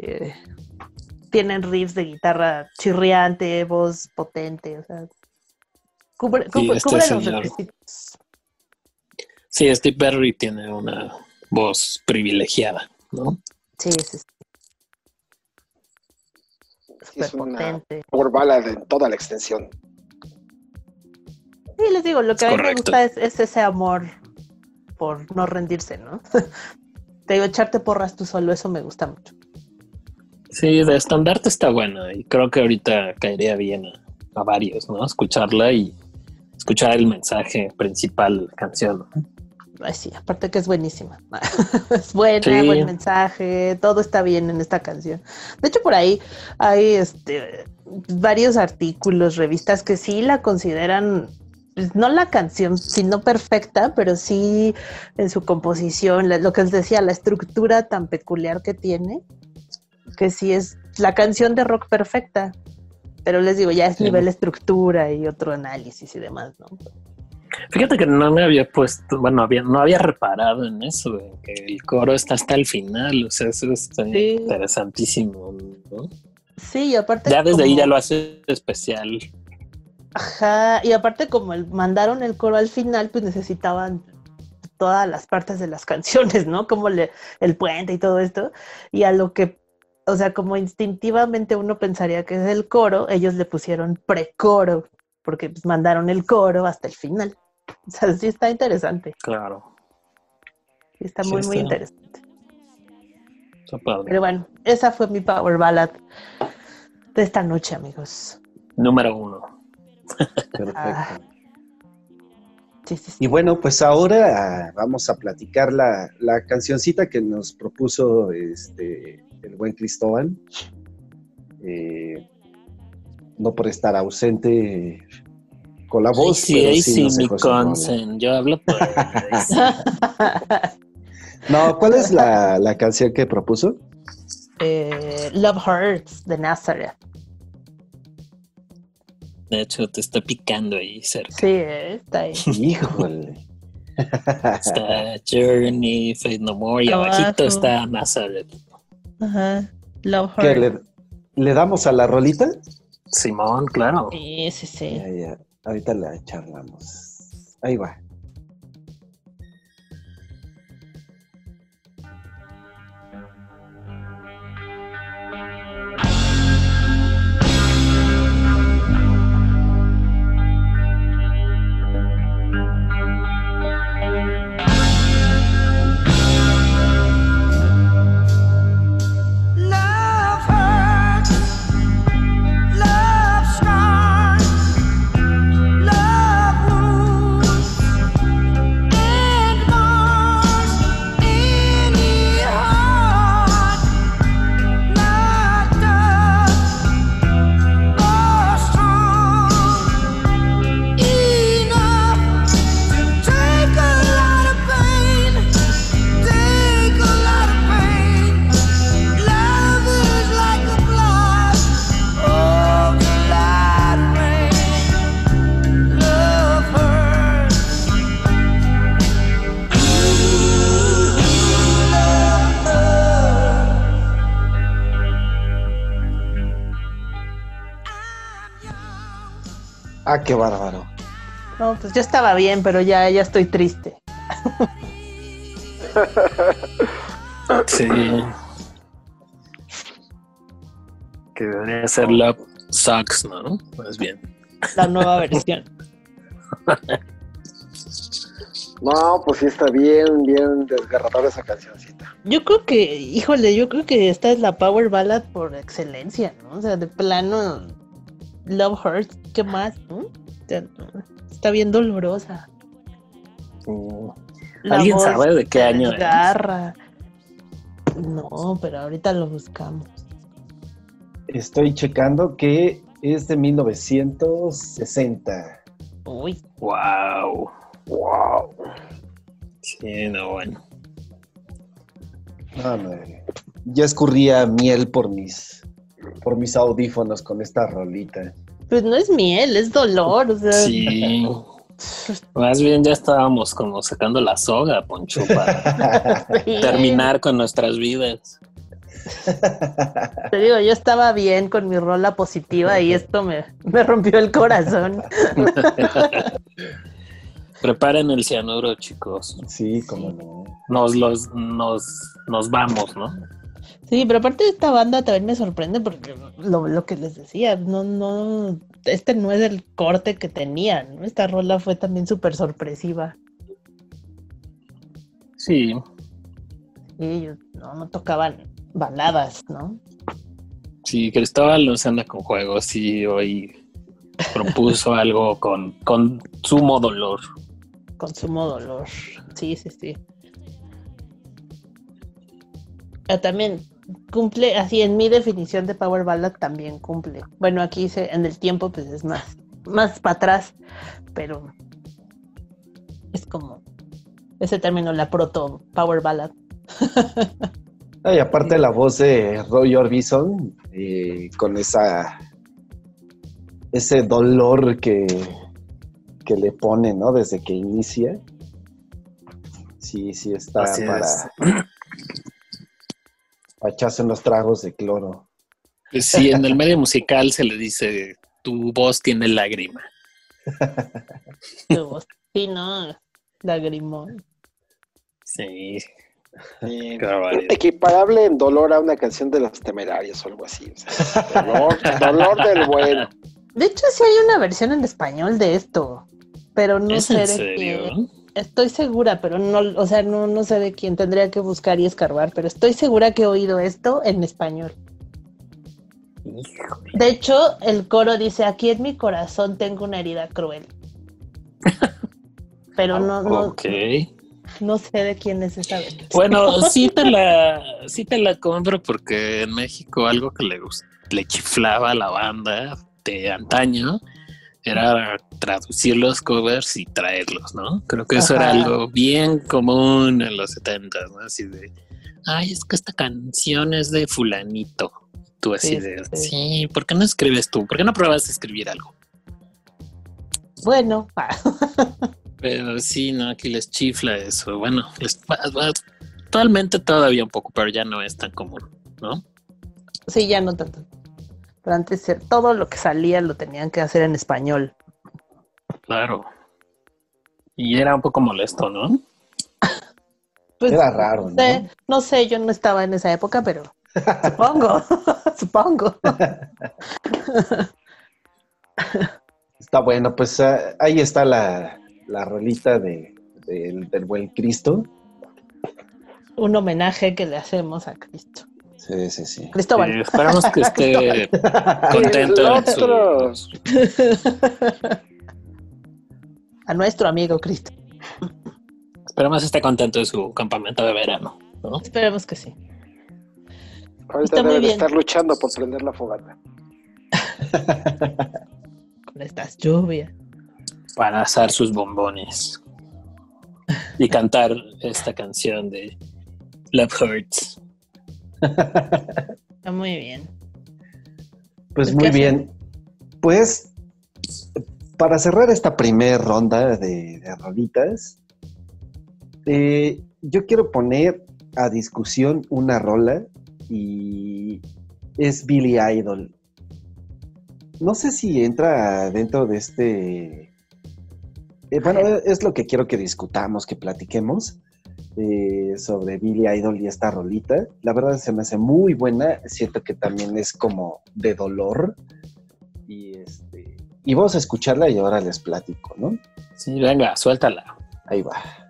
eh, tienen riffs de guitarra chirriante, voz potente, o sea. Cubre, cubre- este cubre los requisitos. Sí, Steve Perry tiene una voz privilegiada, ¿no? Sí, sí, sí. Súper Es una power ballad en toda la extensión. Sí, les digo, lo que a mí me gusta es, es ese amor por no rendirse, ¿no? Te digo, echarte porras tú solo, eso me gusta mucho. Sí, de estandarte está buena y creo que ahorita caería bien a, a varios, ¿no? Escucharla y escuchar el mensaje principal de la canción. ¿no? Ay, sí, aparte que es buenísima. es buena, Sí. buen mensaje, todo está bien en esta canción. De hecho, por ahí hay este varios artículos, revistas que sí la consideran, no la canción, sino perfecta, pero sí en su composición, lo que les decía, la estructura tan peculiar que tiene, que sí es la canción de rock perfecta. Pero les digo, ya es Sí. nivel estructura y otro análisis y demás, ¿no? Fíjate que no me había puesto, bueno, había, no había reparado en eso, güey, que el coro está hasta el final, o sea, eso está Sí. interesantísimo, ¿no? Sí, y aparte. Ya desde ahí ya lo hace especial. Ajá, y aparte como el- mandaron el coro al final, pues necesitaban todas las partes de las canciones, ¿no? Como le- el puente y todo esto. Y a lo que, o sea, como instintivamente uno pensaría que es el coro, ellos le pusieron precoro, porque pues, mandaron el coro hasta el final. O sea, sí está interesante, Claro. sí está Sí muy, muy interesante. Está padre. Pero bueno, esa fue mi power ballad de esta noche, amigos. Número uno. Perfecto. Ah. Sí, sí, sí. Y bueno, pues ahora ah, vamos a platicar la, la cancioncita que nos propuso este, el buen Cristóbal. Eh, no por estar ausente con la voz, sí, pero sí sí, nos mi dejó su rola. consen. Yo hablo por. No, ¿cuál es la, la canción que propuso? Eh, Love Hurts de Nazareth. De hecho, te está picando ahí cerca. Sí, eh, está ahí. Híjole. Está Journey, Fate No More y Abajo. abajito está Nazareth. Ajá. Love ¿Qué, Hurts. le, le damos a la rolita? Simón, claro. Sí, sí, sí. Ya, ya. Ahorita la charlamos. Ahí va. Qué bárbaro. No, pues yo estaba bien, pero ya, ya estoy triste. Sí. Que debería ser Love Sucks, ¿no? Más bien. La nueva versión. No, pues sí está bien, bien desgarradora esa cancioncita. Yo creo que, híjole, yo creo que esta es la power ballad por excelencia, ¿no? O sea, de plano, Love Hurts, ¿qué más? no? Está bien dolorosa. La ¿Alguien voz sabe de qué año es? No, pero ahorita lo buscamos. Estoy checando que es de 1960. Uy, Wow. ¡Wow! Sí, no, bueno. No, no, ya escurría miel por mis, por mis audífonos con esta rolita. pues no es miel, es dolor, o sea. Sí. Más bien ya estábamos como sacando la soga, Poncho, para sí. terminar con nuestras vidas. Te digo, yo estaba bien con mi rola positiva y esto me, me rompió el corazón. Preparen el cianuro, chicos. Sí, cómo no. Nos los nos, nos vamos, ¿no? Sí, pero aparte de esta banda también me sorprende porque lo, lo que les decía, no, no, este no es el corte que tenían, ¿no? Esta rola fue también súper sorpresiva. Sí. Y ellos no, no tocaban baladas, ¿no? Sí, Cristóbal no se anda con juegos y hoy propuso algo con, con sumo dolor. Consumo dolor. Sí, sí, sí. Pero también cumple, así en mi definición de Power Ballad también cumple. Bueno, aquí dice en el tiempo, pues es más, más para atrás, pero es como ese término, la proto Power Ballad. Ay, aparte la voz de Roy Orbison, eh, con esa ese dolor que, que le pone, ¿no? Desde que inicia. Sí, sí está Así para, es. para echarse unos tragos de cloro. Sí, en el medio musical se le dice, tu voz tiene lágrima. Sí, no, lagrimón. Sí. Equiparable en dolor a una canción de los temerarios o algo así. o sea, dolor, dolor del bueno. De hecho, sí hay una versión en español de esto, pero no ¿Es sé en de serio? Estoy segura, pero no, o sea, no, no sé de quién. Tendría que buscar y escarbar, pero estoy segura que he oído esto en español. Híjole. De hecho, el coro dice, aquí en mi corazón tengo una herida cruel. Pero no, no, sé de quién es esa versión. Bueno, sí te la, sí te la compro porque en México algo que le, le chiflaba a la banda de antaño era traducir los covers y traerlos, ¿no? Creo que eso era algo bien común en los 70, ¿no? Así de, ay, es que esta canción es de fulanito. Tú así Sí, de, sí. sí, ¿por qué no escribes tú? ¿Por qué no pruebas a escribir algo? Bueno, Pero sí, no, aquí les chifla eso. Bueno, les, actualmente todavía un poco, pero ya no es tan común, ¿no? sí, ya no tanto. Pero antes todo lo que salía lo tenían que hacer en español. Claro. Y era un poco molesto, ¿no? Pues, Era raro, no ¿no? sé, no sé, yo no estaba en esa época, pero supongo, supongo. Está bueno, pues ah, ahí está la, la rolita de, del, del buen Cristo. Un homenaje que le hacemos a Cristo. Sí, sí, sí. Cristóbal. Eh, esperamos que esté contento a nuestro amigo Cristo. Esperamos que esté contento de su campamento de verano, ¿no? Esperemos que sí. Ahorita Está muy deben bien. estar luchando por prender la fogata. Con estas lluvias. Para asar sus bombones y cantar esta canción de Love Hurts. Está muy bien. Pues ¿Qué muy bien. Pues para cerrar esta primera ronda de, de rolitas, eh, yo quiero poner a discusión una rola y es Billy Idol. No sé si entra dentro de este... eh, bueno, es lo que quiero que discutamos, que platiquemos eh, sobre Billy Idol y esta rolita. La verdad se me hace muy buena. Siento que también es como de dolor. Y este. Y vamos a escucharla y ahora les platico, ¿no? Sí, venga, suéltala. Ahí va.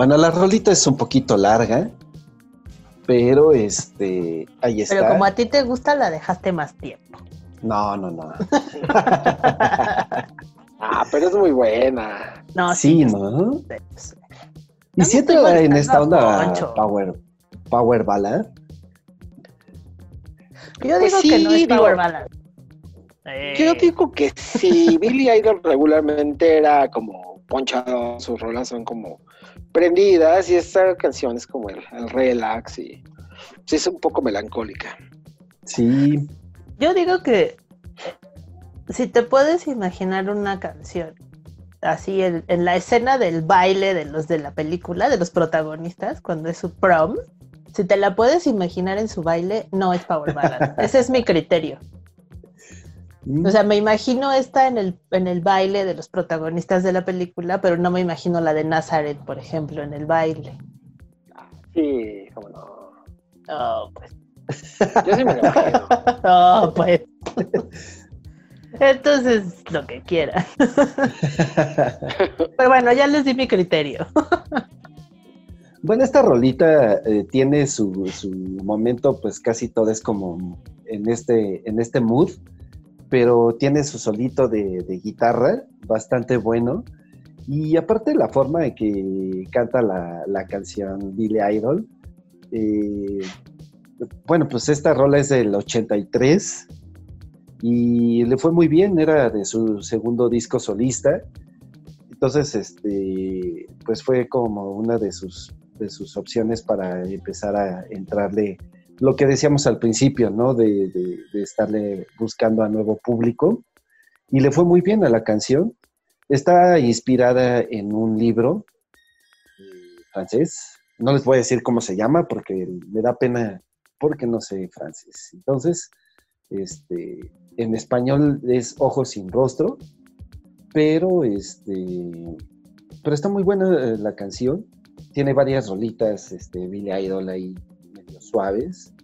Bueno, la rolita es un poquito larga. Pero este. Ahí está. Pero como a ti te gusta, la dejaste más tiempo. No, no, no. Ah, pero es muy buena. No, sí, sí. ¿no? Y si entra en esta onda Poncho. power, power ballad. Yo Pues digo que no sí, es digo- Power Ballad. Eh, Yo digo que sí, Billy Idol regularmente era como ponchado, sus rolas son como prendidas y esta canción es como el, el relax y sí es un poco melancólica. Sí, Yo digo que si te puedes imaginar una canción así en, en la escena del baile de los de la película, de los protagonistas, cuando es su prom, si te la puedes imaginar en su baile, no es Power Ballad. Ese es mi criterio. O sea, me imagino esta en el, en el baile de los protagonistas de la película, pero no me imagino la de Nazareth, por ejemplo, en el baile. Sí, como no. Oh, pues. Yo sí me lo imagino. Oh, pues. Entonces, lo que quieran. Pero bueno, ya les di mi criterio. Bueno, esta rolita eh, tiene su, su momento, pues casi todo es como en este, en este mood, pero tiene su solito de, guitarra bastante bueno. Y aparte la forma en que canta la, la canción Billy Idol, eh, bueno, pues esta rola es del 83 y le fue muy bien, era de su segundo disco solista. Entonces, este, pues fue como una de sus, de sus opciones para empezar a entrarle lo que decíamos al principio, ¿no? De, de- estarle buscando a nuevo público. Y le fue muy bien a la canción. Está inspirada en un libro eh, francés. No les voy a decir cómo se llama porque me da pena porque no sé francés. Entonces, este, en español es Ojos sin rostro, pero este, pero está muy buena eh, la canción. Tiene varias rolitas, este, Billy Idol ahí suaves,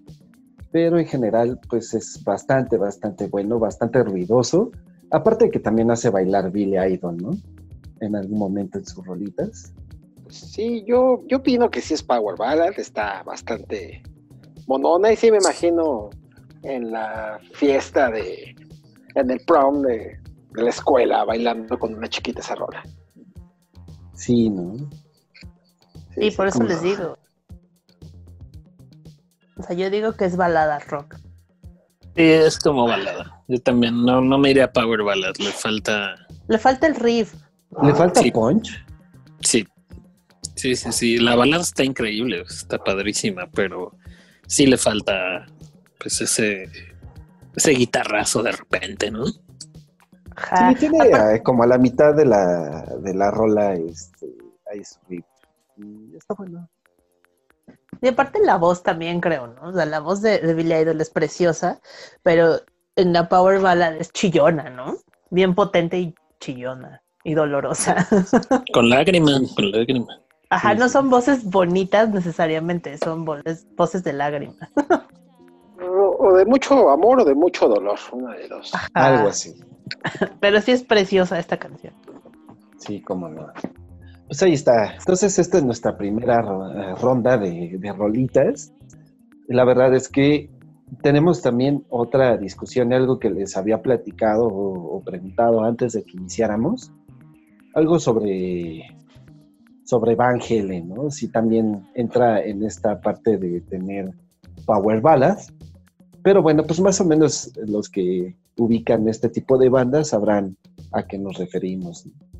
pero en general, pues es bastante, bastante bueno, bastante ruidoso. Aparte de que también hace bailar Billy Idol, ¿no? En algún momento en sus rolitas. Sí, yo, yo opino que sí es Power Ballad, está bastante monona y sí me imagino en la fiesta de, en el prom de, de la escuela bailando con una chiquita esa rola. Sí, ¿no? Sí, por eso les digo. O sea, yo digo que es balada rock. Sí, es como balada. Yo también no, no me iría a Power Ballad, le falta. Le falta el riff. Le falta Sí. punch. Sí. Sí, sí, sí. La balada está increíble, está padrísima, pero sí le falta pues ese ese guitarrazo de repente, ¿no? Sí, tiene Aparte- como a la mitad de la, de la rola, este, ahí su riff. Y está bueno. Y aparte la voz también creo, ¿no? O sea, la voz de, de Billy Idol es preciosa, pero en la Power Ballad es chillona, ¿no? Bien potente y chillona y dolorosa. Con lágrimas, con lágrimas. Ajá, Sí, no son voces bonitas necesariamente, son voces, voces de lágrimas. O, o de mucho amor o de mucho dolor, una de dos. Ajá. Algo así. Pero sí es preciosa esta canción. Sí, cómo no. Pues ahí está. Entonces, esta es nuestra primera eh, ronda de, de rolitas. La verdad es que tenemos también otra discusión, algo que les había platicado o, o preguntado antes de que iniciáramos. Algo sobre, sobre Van Halen, ¿no? Si también entra en esta parte de tener power ballads. Pero bueno, pues más o menos los que ubican este tipo de bandas sabrán a qué nos referimos. ¿no?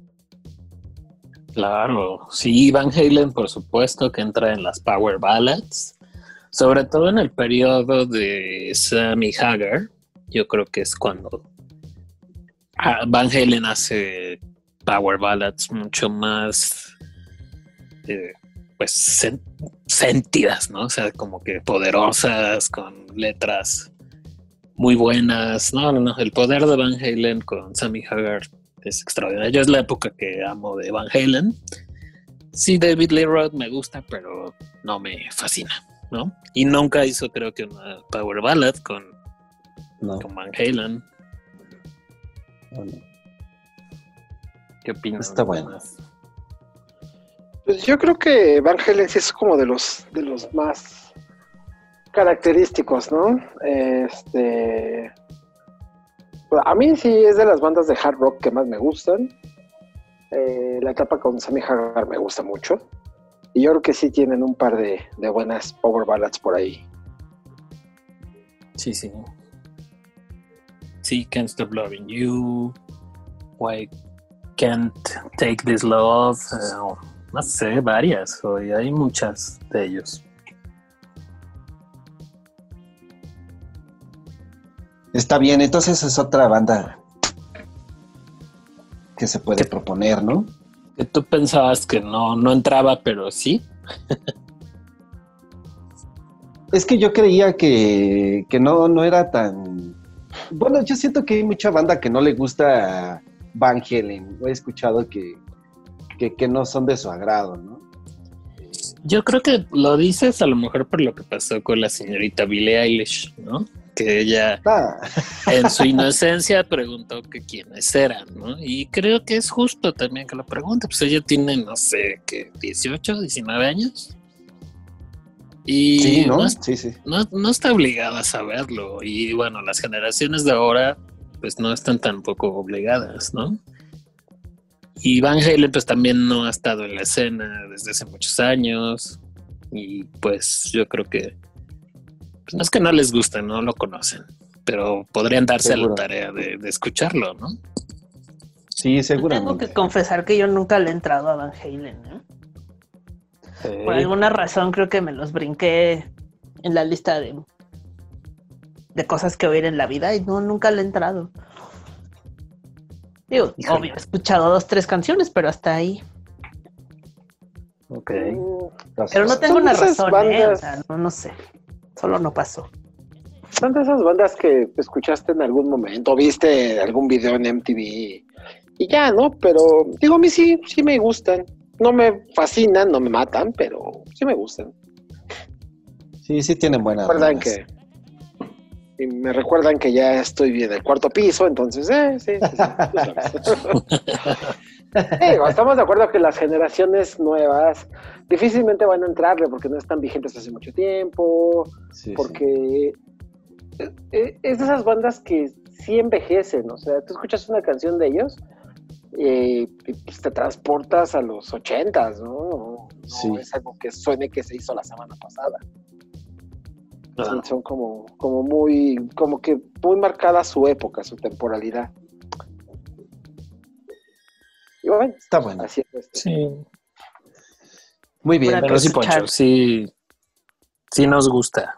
Claro, sí, Van Halen, por supuesto, que entra en las Power Ballads, sobre todo en el periodo de Sammy Hagar. Yo creo que es cuando ah, Van Halen hace Power Ballads mucho más, eh, pues, sen- sentidas, ¿no? O sea, como que poderosas, con letras muy buenas. No, no, no, el poder de Van Halen con Sammy Hagar es extraordinario. Yo es la época que amo de Van Halen. Sí, David Lee Roth me gusta, pero no me fascina, ¿no? Y nunca hizo, creo que, una power ballad con, No, con Van Halen. no, no. ¿Qué opinas? Está bueno. Pues yo creo que Van Halen sí es como de los, de los más característicos, ¿no? Este. A mí sí es de las bandas de hard rock que más me gustan. Eh, la etapa con Sammy Hagar me gusta mucho. Y yo creo que sí tienen un par de, buenas power ballads por ahí. Sí, sí. Sí, Can't Stop Loving You. Why Can't Take This Love, eh, no sé, varias, hoy hay muchas de ellos. Está bien, entonces es otra banda que se puede proponer, ¿no? Que tú pensabas que no, no entraba, pero sí. Es que yo creía que, que no, no era tan... Bueno, yo siento que hay mucha banda que no le gusta Van Halen. He escuchado que, que, que no son de su agrado, ¿no? Yo creo que lo dices a lo mejor por lo que pasó con la señorita Billie Eilish, ¿no? Que ella Ah, en su inocencia preguntó que quiénes eran, ¿no? Y creo que es justo también que lo pregunte, pues ella tiene, no sé, que 18, 19 años. Y sí, ¿no? Sí, sí. no, no está obligada a saberlo. Y bueno, las generaciones de ahora, pues no están tampoco obligadas, ¿no? Y Van Halen, pues también no ha estado en la escena desde hace muchos años. Y pues yo creo que, pues no es que no les guste, no lo conocen, pero podrían darse a la tarea de, de escucharlo, ¿no? Sí, Tengo seguramente. que confesar que yo nunca le he entrado a Van Halen. ¿eh? Por alguna razón creo que me los brinqué en la lista de, de cosas que oír en la vida y no, nunca le he entrado. Digo, Híjole. obvio, he escuchado dos, tres canciones, pero hasta ahí. ok. Pero no tengo una razón, ¿eh? O sea, no, no sé. Solo no pasó. Son de esas bandas que escuchaste en algún momento, viste algún video en MTV y ya, ¿no? Pero digo, a mí sí, sí me gustan. No me fascinan, no me matan, pero sí me gustan. Sí, sí tienen buenas recuerdan que y me recuerdan que ya estoy en el cuarto piso, entonces, eh, sí, sí, sí, estamos de acuerdo que las generaciones nuevas difícilmente van a entrarle porque no están vigentes hace mucho tiempo, Sí, porque eh, eh, es de esas bandas que sí envejecen, o sea, tú escuchas una canción de ellos eh, y pues, te transportas a los ochentas, ¿no? No es algo que suene que se hizo la semana pasada. Ah, son como, como muy, como que muy marcada su época, su temporalidad. Y bueno, Está bueno. así es. esto. sí, Muy bien. Pero sí. Poncho, sí, sí nos gusta.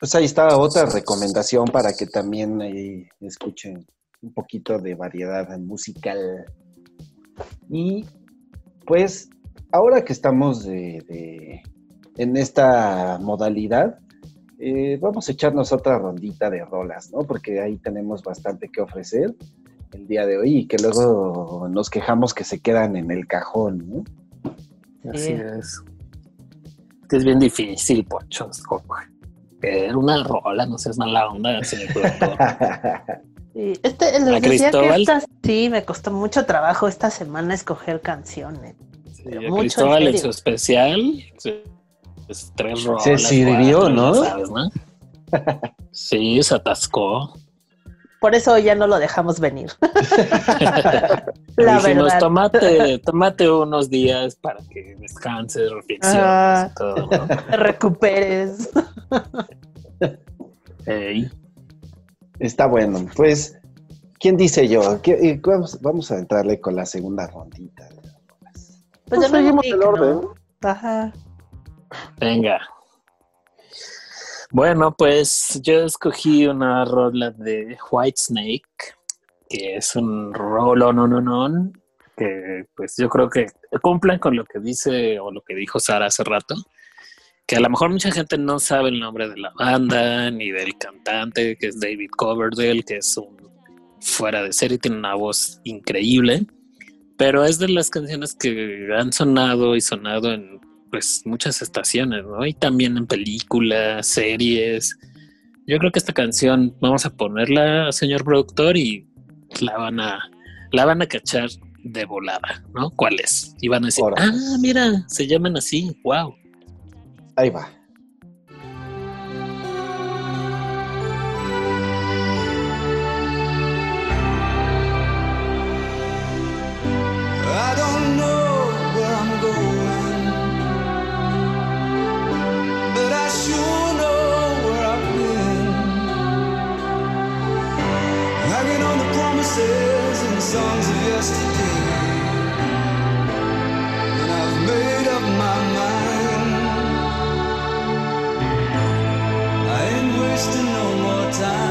Pues ahí está otra recomendación para que también ahí escuchen un poquito de variedad musical. Y pues ahora que estamos de, de- en esta modalidad, eh, vamos a echarnos otra rondita de rolas, ¿no? Porque ahí tenemos bastante que ofrecer el día de hoy y que luego nos quejamos que se quedan en el cajón, ¿no? Así Sí. es. Que es bien difícil, Poncho. es como que Era una rola, no seas mala onda, señor productor. Sí, este, les ¿A decía que Cristóbal? esta sí me costó mucho trabajo esta semana escoger canciones. Sí, Pero mucho, Cristóbal en su especial, pues, tres rolas. Se sirvió, cuatro, ¿no? ya ¿Sabes, no? Sí, se atascó. Por eso ya no lo dejamos venir. La dijimos, verdad. Tómate, tómate unos días para que descanses, reflexiones Ah. y todo, ¿no? Te recuperes. Ey, Está bueno. Pues, ¿quién dice yo? ¿Qué- eh, vamos, vamos a entrarle con la segunda rondita. Pues Pues ya no seguimos el orden. ¿no? Ajá. venga. Bueno, pues yo escogí una rola de Whitesnake, que es un rolo no no no que pues yo creo que cumplen con lo que dice o lo que dijo Sara hace rato, que a lo mejor mucha gente no sabe el nombre de la banda ni del cantante, que es David Coverdale, que es un fuera de serie, tiene una voz increíble, pero es de las canciones que han sonado y sonado en pues muchas estaciones, ¿no? Y también en películas, series. Yo creo que esta canción vamos a ponerla, señor productor, y la van a la van a cachar de volada, ¿no? ¿Cuál es? Y van a decir, ah, mira, se llaman así, wow. Ahí va. And I've made up my mind. I ain't wasting no more time.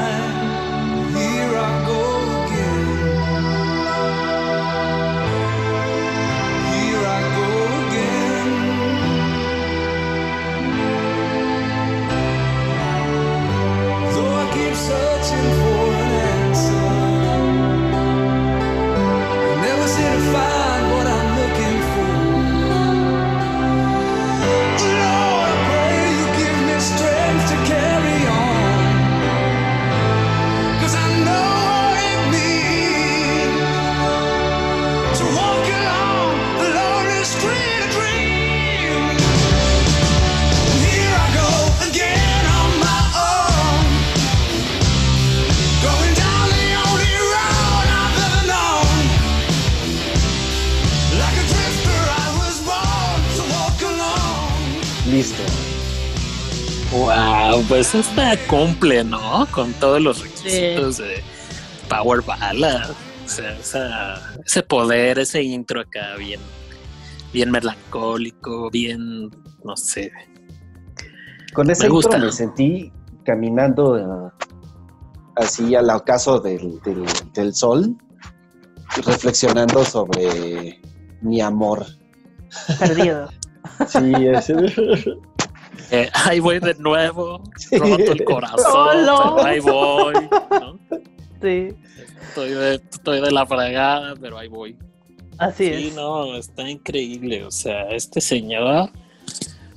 Wow, pues esta cumple, ¿no? Con todos los requisitos de Power Ballad. O sea, esa- ese poder, ese intro acá bien, bien melancólico, bien, no sé. Con ese Me intro gusta. me sentí caminando eh, así al ocaso del, del, del sol, reflexionando sobre mi amor. Perdido. Sí, ese- Eh, ahí voy de nuevo, Sí. roto el corazón, ahí voy. ¿no? Sí, Estoy, de, estoy de la fregada, pero ahí voy. así Sí, es. no, está increíble. O sea, este señor,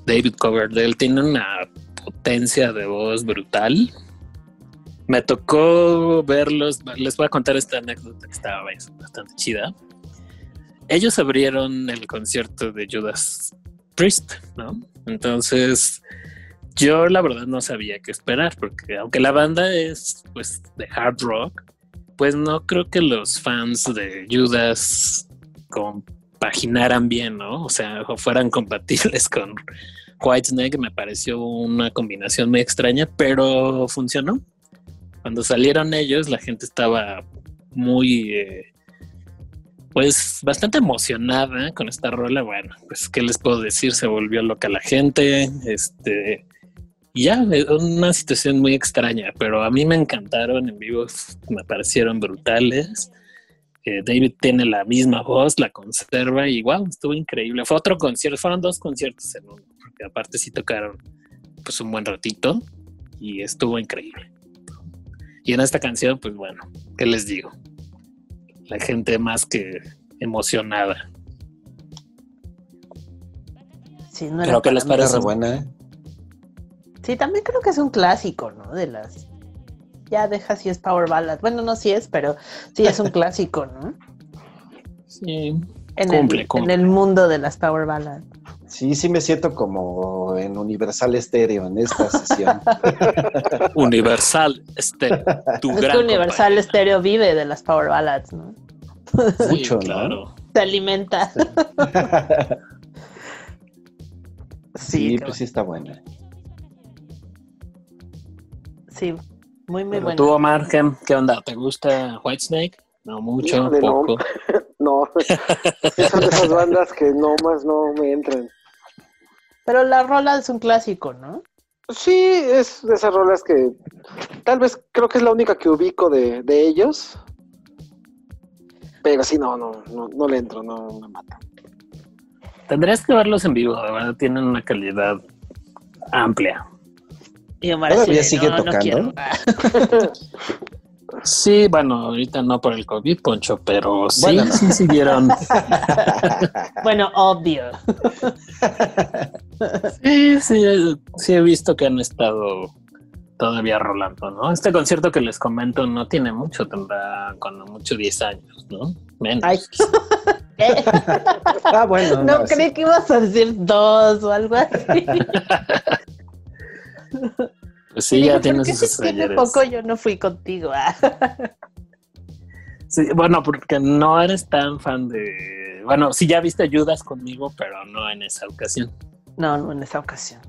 David Coverdale, tiene una potencia de voz brutal. Me tocó verlos. Les voy a contar esta anécdota que estaba bastante chida. Ellos abrieron el concierto de Judas Priest, ¿no? Entonces, yo la verdad no sabía qué esperar, porque aunque la banda es pues de hard rock, pues no creo que los fans de Judas compaginaran bien, ¿no? O sea, fueran compatibles con Whitesnake, me pareció una combinación muy extraña, pero funcionó. Cuando salieron ellos, la gente estaba muy, eh, pues, bastante emocionada con esta rola. Bueno, pues, ¿qué les puedo decir? Se volvió loca la gente, este, y ya, eh, una situación muy extraña, pero a mí me encantaron en vivo, me parecieron brutales. Eh, David tiene la misma voz, la conserva y wow, estuvo increíble. Fue otro concierto, fueron dos conciertos en uno, porque aparte sí tocaron pues un buen ratito y estuvo increíble. Y en esta canción, pues bueno, ¿qué les digo? La gente más que emocionada. Sí, no Creo que les parece buena, ¿eh? Sí, también creo que es un clásico, ¿no? De las. Ya deja si es Power Ballad. Bueno, no si es, pero sí es un clásico, ¿no? Sí, En, Cumple, el, cumple. en el mundo de las Power Ballad. Sí, sí me siento como en Universal Estéreo en esta sesión. Universal, este, tu Es gran que Universal. Stereo vive de las Power Ballads, ¿no? Sí, Mucho, ¿no? claro. Se alimenta. sí, pues sí está buena. Sí, muy, muy bueno. tú, Omar, ¿qué, qué onda? ¿Te gusta Whitesnake? No mucho, Híjole, no. poco. No, son de esas bandas que no más no me entran. Pero la rola es un clásico, ¿no? Sí, es de esas rolas que tal vez creo que es la única que ubico de, de ellos. Pero sí, no, no, no, no le entro, no me mata. Tendrías que verlos en vivo, de verdad, tienen una calidad amplia. Y Omar ¿Todavía sigue no, tocando? Sí, bueno, ahorita no por el COVID, Poncho, pero sí, Bueno, no. sí siguieron. Bueno, obvio. sí, sí, sí he visto que han estado todavía rolando, ¿no? Este concierto que les comento no tiene mucho, tendrá cuando mucho 10 años, ¿no? Menos. Ay. Ah, bueno. No sí. creí que ibas a decir dos o algo así. Pues sí, Y ya dije, tiene ¿por qué sus ayeres. poco yo no fui contigo? Ah. Sí, bueno, porque no eres tan fan de. Bueno, sí, ya viste Judas conmigo, pero no en esa ocasión. No, no en esa ocasión.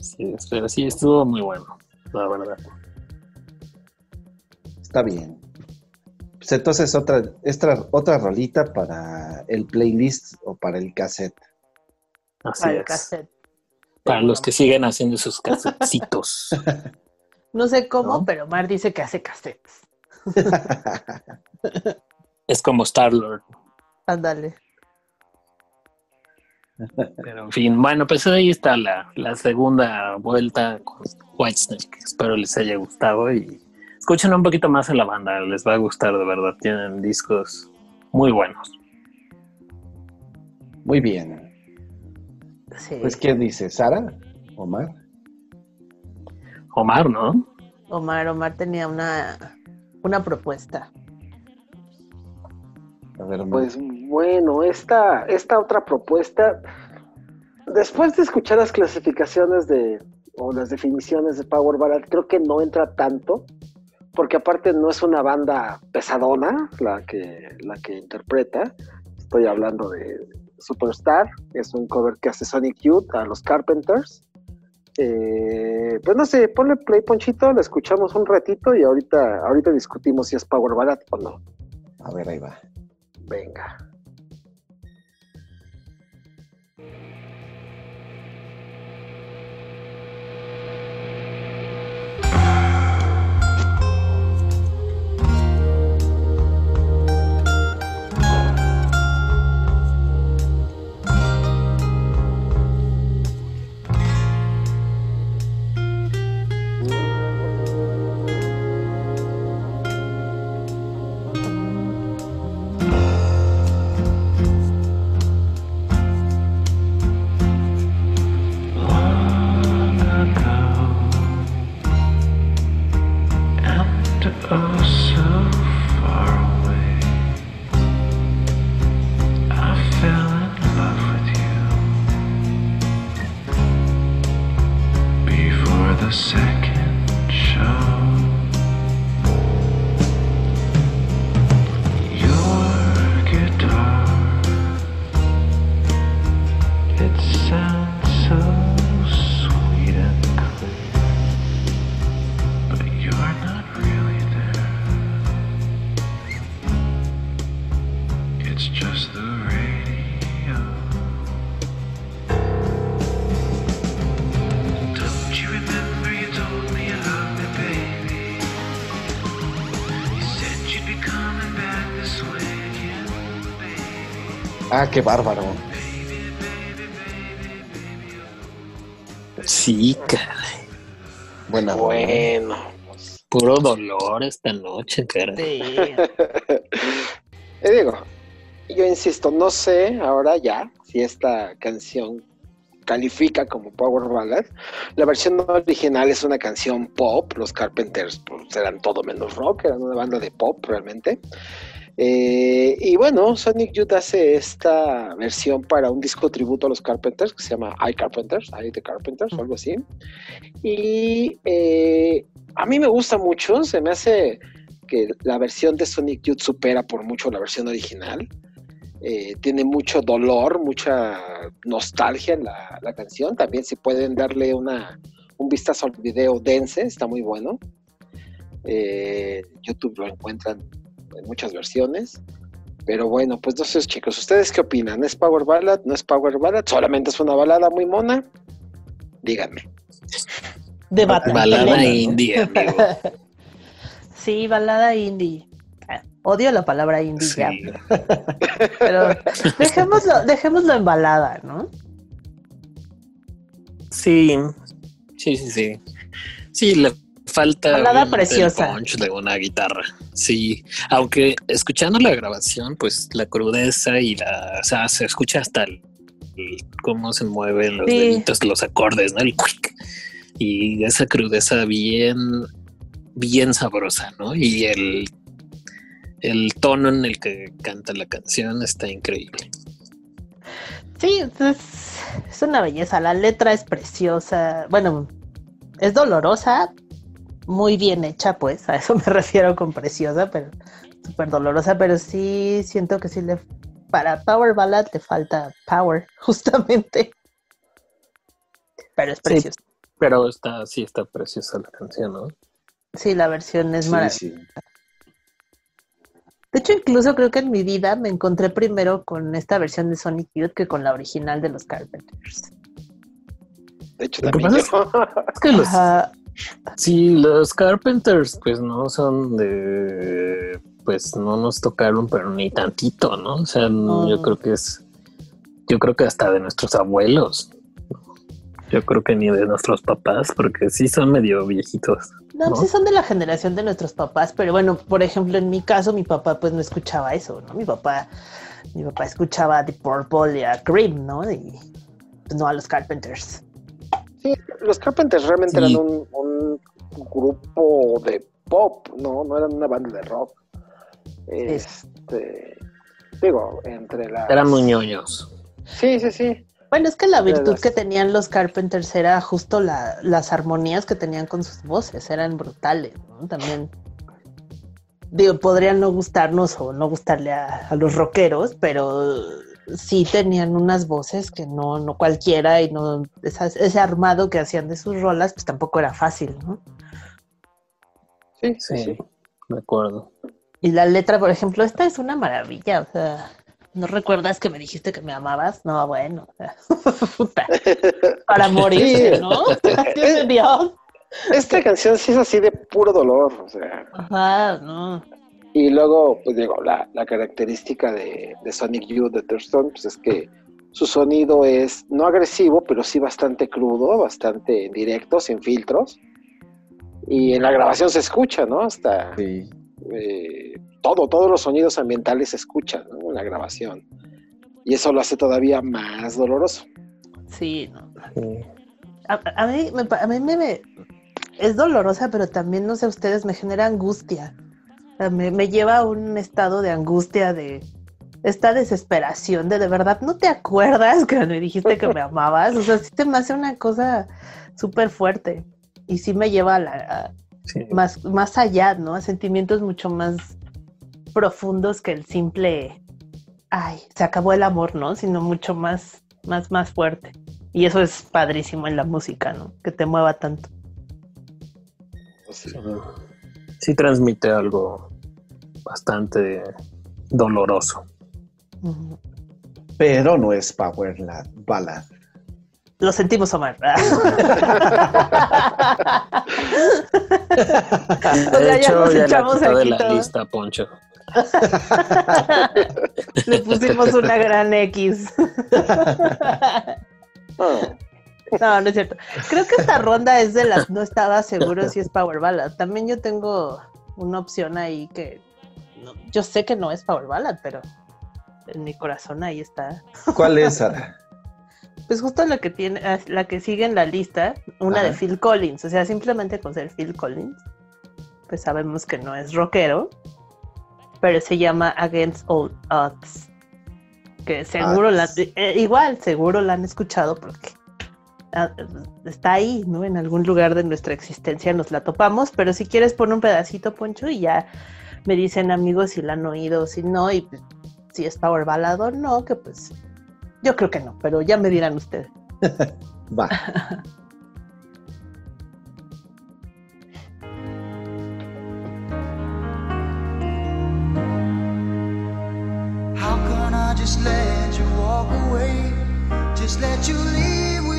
Sí, pero sí estuvo muy bueno, la verdad. Está bien. Pues entonces otra, esta, otra rolita para el playlist o para el cassette. Así Para el cassette. Para los que siguen haciendo sus casetitos. No sé cómo, ¿No? pero Mar dice que hace cassettes. es como Star Lord. Ándale. Pero en fin, bueno, pues ahí está la, la segunda vuelta con Whitesnake. Espero les haya gustado y escuchen un poquito más a la banda. Les va a gustar de verdad. Tienen discos muy buenos. Muy bien. Sí. Pues, ¿qué dice? ¿Sara? ¿Omar? Omar, ¿no? Omar, Omar tenía una, una propuesta. A ver, Omar. Pues bueno, esta, esta otra propuesta, después de escuchar las clasificaciones de, o las definiciones de Power Ballad, creo que no entra tanto, porque aparte no es una banda pesadona la que, la que interpreta, estoy hablando de Superstar, es un cover que hace Sonic Youth a los Carpenters. Eh, pues no sé, ponle play ponchito, lo escuchamos un ratito y ahorita, ahorita discutimos si es Power Ballad o no. A ver, ahí va. Venga. Ah, qué bárbaro. Sí, caray. Buena. Bueno. Puro dolor esta noche, caray. Y digo, yo insisto, no sé ahora ya si esta canción califica como Power Ballad. La versión original es una canción pop. Los Carpenters pues, eran todo menos rock, eran una banda de pop realmente. Eh, y bueno, Sonic Youth hace esta versión para un disco tributo a los Carpenters que se llama I Carpenters, I The Carpenters, o algo así. Y eh, a mí me gusta mucho, se me hace que la versión de Sonic Youth supera por mucho la versión original. Eh, tiene mucho dolor, mucha nostalgia en la, canción. También si pueden darle una, un vistazo al video Dense, está muy bueno. YouTube lo encuentran en muchas versiones. Pero bueno, pues no sé, chicos, ¿ustedes qué opinan? ¿Es Power Ballad? ¿No es Power Ballad? ¿Solamente es una balada muy mona? Díganme. Debate. Balada indie, amigo. Sí, balada indie. Odio la palabra indie ya, pero dejémoslo, dejémoslo en balada, ¿no? Sí, sí, sí, sí. Sí, le falta obviamente, preciosa. el punch de una guitarra. Sí, aunque escuchando la grabación, pues la crudeza y la, o sea, se escucha hasta el, el- cómo se mueven los Sí. deditos, los acordes, ¿no? El quick. Y esa crudeza bien, bien sabrosa, ¿no? Y el, el tono en el que canta la canción está increíble. Sí, es, es una belleza. La letra es preciosa. Bueno, es dolorosa, muy bien hecha, pues. A eso me refiero con preciosa, pero súper dolorosa. Pero sí siento que sí le. Para Power Ballad le falta power, justamente. Pero es Sí. preciosa. Pero está, sí está preciosa la canción, ¿no? Sí, la versión es Sí, maravillosa. sí. De hecho, incluso creo que en mi vida me encontré primero con esta versión de Sonic Youth que con la original de los Carpenters. De hecho, Lo que también pasa yo. Es que los. Sí, los Carpenters, pues no son de. Pues no nos tocaron, pero ni tantito, ¿no? O sea, yo creo que es. Yo creo que hasta de nuestros abuelos. Yo creo que ni de nuestros papás, porque sí son medio viejitos. No, ¿no? sí son de la generación de nuestros papás, pero bueno, por ejemplo, en mi caso, mi papá pues no escuchaba eso, ¿no? Mi papá, mi papá escuchaba The Purple y a Cream, ¿no? Y pues, no a los Carpenters. Sí, los Carpenters realmente Sí. eran un, un grupo de pop, ¿no? No eran una banda de rock. Este, digo, entre las... Eran muy ñoños. Sí, sí, sí. Bueno, es que la virtud las- que tenían los Carpenters era justo la- las armonías que tenían con sus voces, eran brutales, ¿no? También, digo, podrían no gustarnos o no gustarle a, a los rockeros, pero sí tenían unas voces que no, no cualquiera y no esas- ese armado que hacían de sus rolas, pues tampoco era fácil, ¿no? Sí, sí, Sí, acuerdo. Y la letra, por ejemplo, esta es una maravilla, o sea, ¿no recuerdas que me dijiste que me amabas? No, bueno, o sea, puta, para morir, Sí. ¿no? Dios. Esta canción sí es así de puro dolor, o sea. Ajá, no. Y luego, pues digo, la, la característica de, de Sonic Youth de Thurston, pues es que su sonido es no agresivo, pero sí bastante crudo, bastante directo, sin filtros. Y en la grabación se escucha, ¿no? Hasta Sí. eh, todo, todos los sonidos ambientales se escuchan ¿no? en la grabación. Y eso lo hace todavía más doloroso. Sí, no. Sí. A, a mí, a mí me, me- es dolorosa, pero también, no sé, ustedes me genera angustia. O sea, me, me lleva a un estado de angustia, de esta desesperación, de de verdad, ¿no te acuerdas que me dijiste que me amabas? O sea, sí te me hace una cosa súper fuerte. Y sí me lleva a la, a- Sí. más, más allá, ¿no? A sentimientos mucho más profundos que el simple, ay, se acabó el amor, ¿no? Sino mucho más, más, más fuerte. Y eso es padrísimo en la música, ¿no? Que te mueva tanto. Entonces, Sí. Sí transmite algo bastante doloroso. Pero no es Power la Ballad. Lo sentimos, Omar. O sea, De ya hecho, nos ya la quitó de la todo. lista, Poncho. Le pusimos una gran X. No, no es cierto. Creo que esta ronda es de las no estaba seguro si es Power Ballad. También yo tengo una opción ahí que no- yo sé que no es Power Ballad, pero en mi corazón ahí está. ¿Cuál es, Sara? Pues justo la que tiene, ah, la que sigue en la lista, una de. Phil Collins. O sea, simplemente con ser Phil Collins, pues sabemos que no es rockero, pero se llama Against All Odds. Que seguro la, eh, igual, seguro la han escuchado porque está ahí, ¿no? En algún lugar de nuestra existencia nos la topamos, pero si quieres pon un pedacito, Poncho, y ya me dicen amigos si la han oído o si no, y pues, si es Power Ballad o no, que pues yo creo que no, pero ya me dirán ustedes. Va. How can I just let you walk away? Just let you leave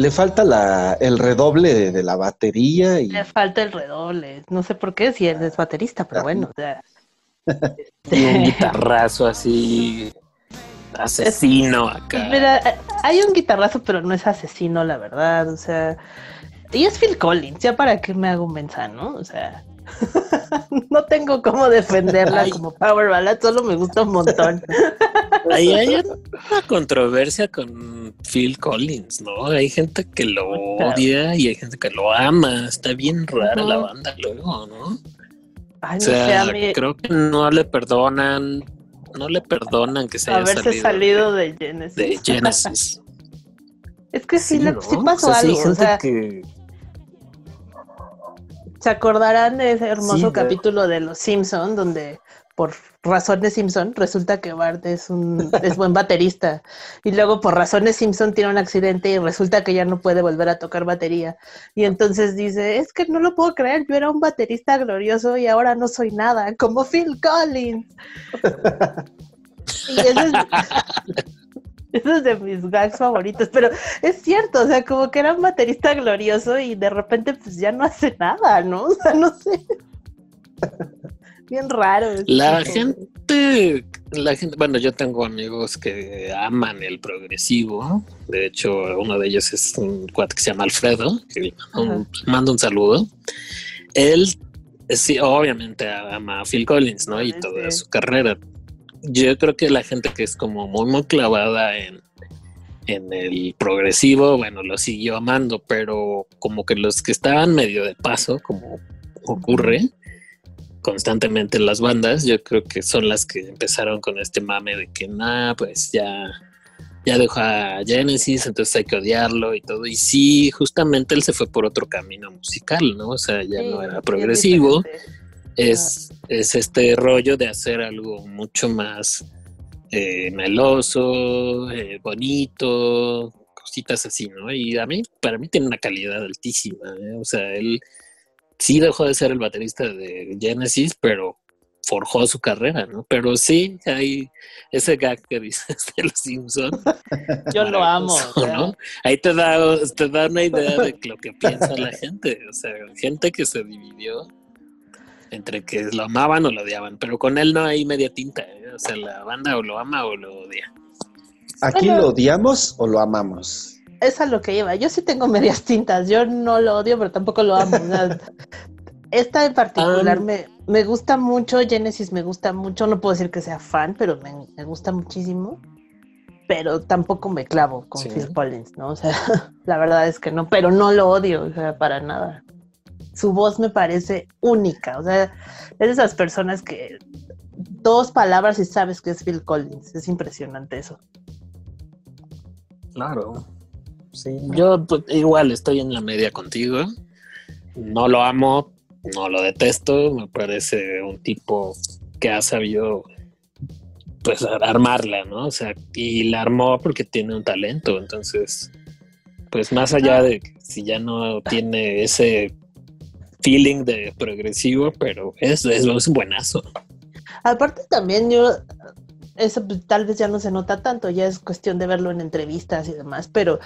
Le falta la, el redoble de, de la batería y Le falta el redoble. No sé por qué, si él es baterista, pero bueno. o sea, Y un guitarrazo así asesino acá. Mira, eh, hay un guitarrazo, pero no es asesino, la verdad. O sea, y es Phil Collins, ya para qué me hago un mensaje, ¿no? O sea, no tengo cómo defenderla Ay. como Power Ballad, solo me gusta un montón. Ahí hay una controversia con Phil Collins, ¿no? Hay gente que lo odia y hay gente que lo ama. Está bien rara la banda luego, ¿no? Ay, O no sé, sea, mí creo que no le perdonan, no le perdonan que se haya haberse salido, salido de Genesis. de Genesis. Es que sí, le- ¿no? sí O pasó sea, sí hay algo. o sea, que ¿Se acordarán de ese hermoso Sí, capítulo de Los Simpson donde por razones Simpson, resulta que Bart es un es buen baterista. Y luego por razones Simpson tiene un accidente y resulta que ya no puede volver a tocar batería. Y entonces dice, es que no lo puedo creer, yo era un baterista glorioso y ahora no soy nada, como Phil Collins. y ese es, ese es de mis gags favoritos, pero es cierto, o sea, como que era un baterista glorioso y de repente pues ya no hace nada, ¿no? O sea, no sé. Bien raro. La tipo. gente, la gente, bueno, yo tengo amigos que aman el progresivo. De hecho, uno de ellos es un cuate que se llama Alfredo, que un, mando un saludo. Él, sí, obviamente ama a Phil Collins, ¿no? Y Sí. toda su carrera. Yo creo que la gente que es como muy, muy clavada en, en el progresivo, bueno, lo siguió amando, pero como que los que estaban medio de paso, como ocurre constantemente en las bandas, yo creo que son las que empezaron con este mame de que nada, pues ya, ya dejó a Genesis, entonces hay que odiarlo y todo. Y sí, justamente él se fue por otro camino musical, ¿no? O sea, ya Sí, no era progresivo, diferente. Es, es este rollo de hacer algo mucho más eh, meloso, eh, bonito, cositas así, ¿no? Y a mí, para mí tiene una calidad altísima, ¿eh? O sea, él sí dejó de ser el baterista de Genesis, pero forjó su carrera, ¿no? Pero sí, hay ese gag que dices de los Simpsons. Yo lo amo. o sea, ¿no? Ahí te da, te da una idea de lo que piensa la gente. O sea, gente que se dividió entre que lo amaban o lo odiaban, pero con él no hay media tinta. ¿eh? O sea, la banda o lo ama o lo odia. ¿Aquí Bueno. lo odiamos o lo amamos? es a lo que lleva. Yo sí tengo medias tintas. Yo no lo odio, pero tampoco lo amo. esta en particular Ah. me, me gusta mucho. Genesis me gusta mucho. No puedo decir que sea fan, pero me, me gusta muchísimo. Pero tampoco me clavo con Sí. Phil Collins, ¿no? O sea, la verdad es que no, pero no lo odio, o sea, para nada. Su voz me parece única. O sea, es de esas personas que dos palabras y sabes que es Phil Collins. Es impresionante eso. Claro. Sí, yo pues, igual estoy en la media contigo. No lo amo, no lo detesto. Me parece un tipo que ha sabido pues armarla, ¿no? O sea, y la armó porque tiene un talento. Entonces, pues más allá de que si ya no tiene ese feeling de progresivo, pero es, es, es buenazo. Aparte también yo, eso pues, tal vez ya no se nota tanto, ya es cuestión de verlo en entrevistas y demás, pero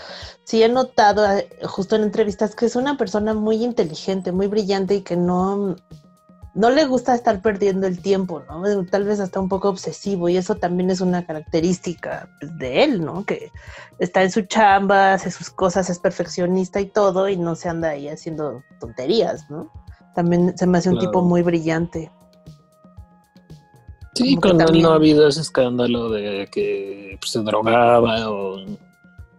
sí he notado eh, justo en entrevistas que es una persona muy inteligente, muy brillante y que no, no le gusta estar perdiendo el tiempo, ¿no? Tal vez hasta un poco obsesivo y eso también es una característica pues, de él, ¿no? Que está en su chamba, hace sus cosas, es perfeccionista y todo y no se anda ahí haciendo tonterías, ¿no? También se me hace un Claro. tipo muy brillante. Sí, también- no ha habido ese escándalo de que pues, se drogaba o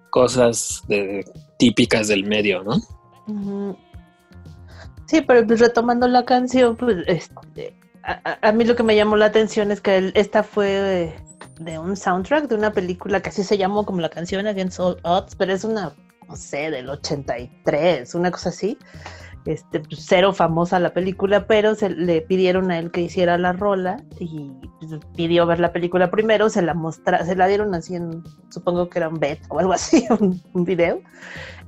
cosas de, típicas del medio, ¿no? Sí, pero pues, retomando la canción, pues este, a, mí lo que me llamó la atención es que el- esta fue de, un soundtrack de una película que así se llamó como la canción Against All Odds, pero es una, no sé, del 83, una cosa así. Este, pues, cero famosa la película, pero se le pidieron a él que hiciera la rola y pues, pidió ver la película primero, se la mostra, se la dieron así en, supongo que era un bet o algo así, un video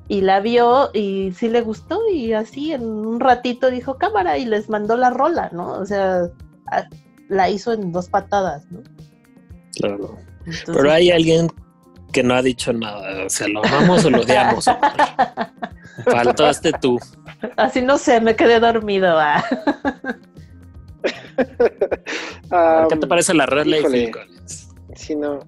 y la vio y sí le gustó y así en un ratito dijo cámara y les mandó la rola, ¿no? O sea, a- la hizo en dos patadas, ¿no? Claro. Entonces, Pero hay alguien que no ha dicho nada. O sea, ¿lo amamos o lo odiamos? Faltaste tú. Así no sé, me quedé dormido. ah. ¿Qué te parece la rola y híjole. Phil Collins? Sí, no.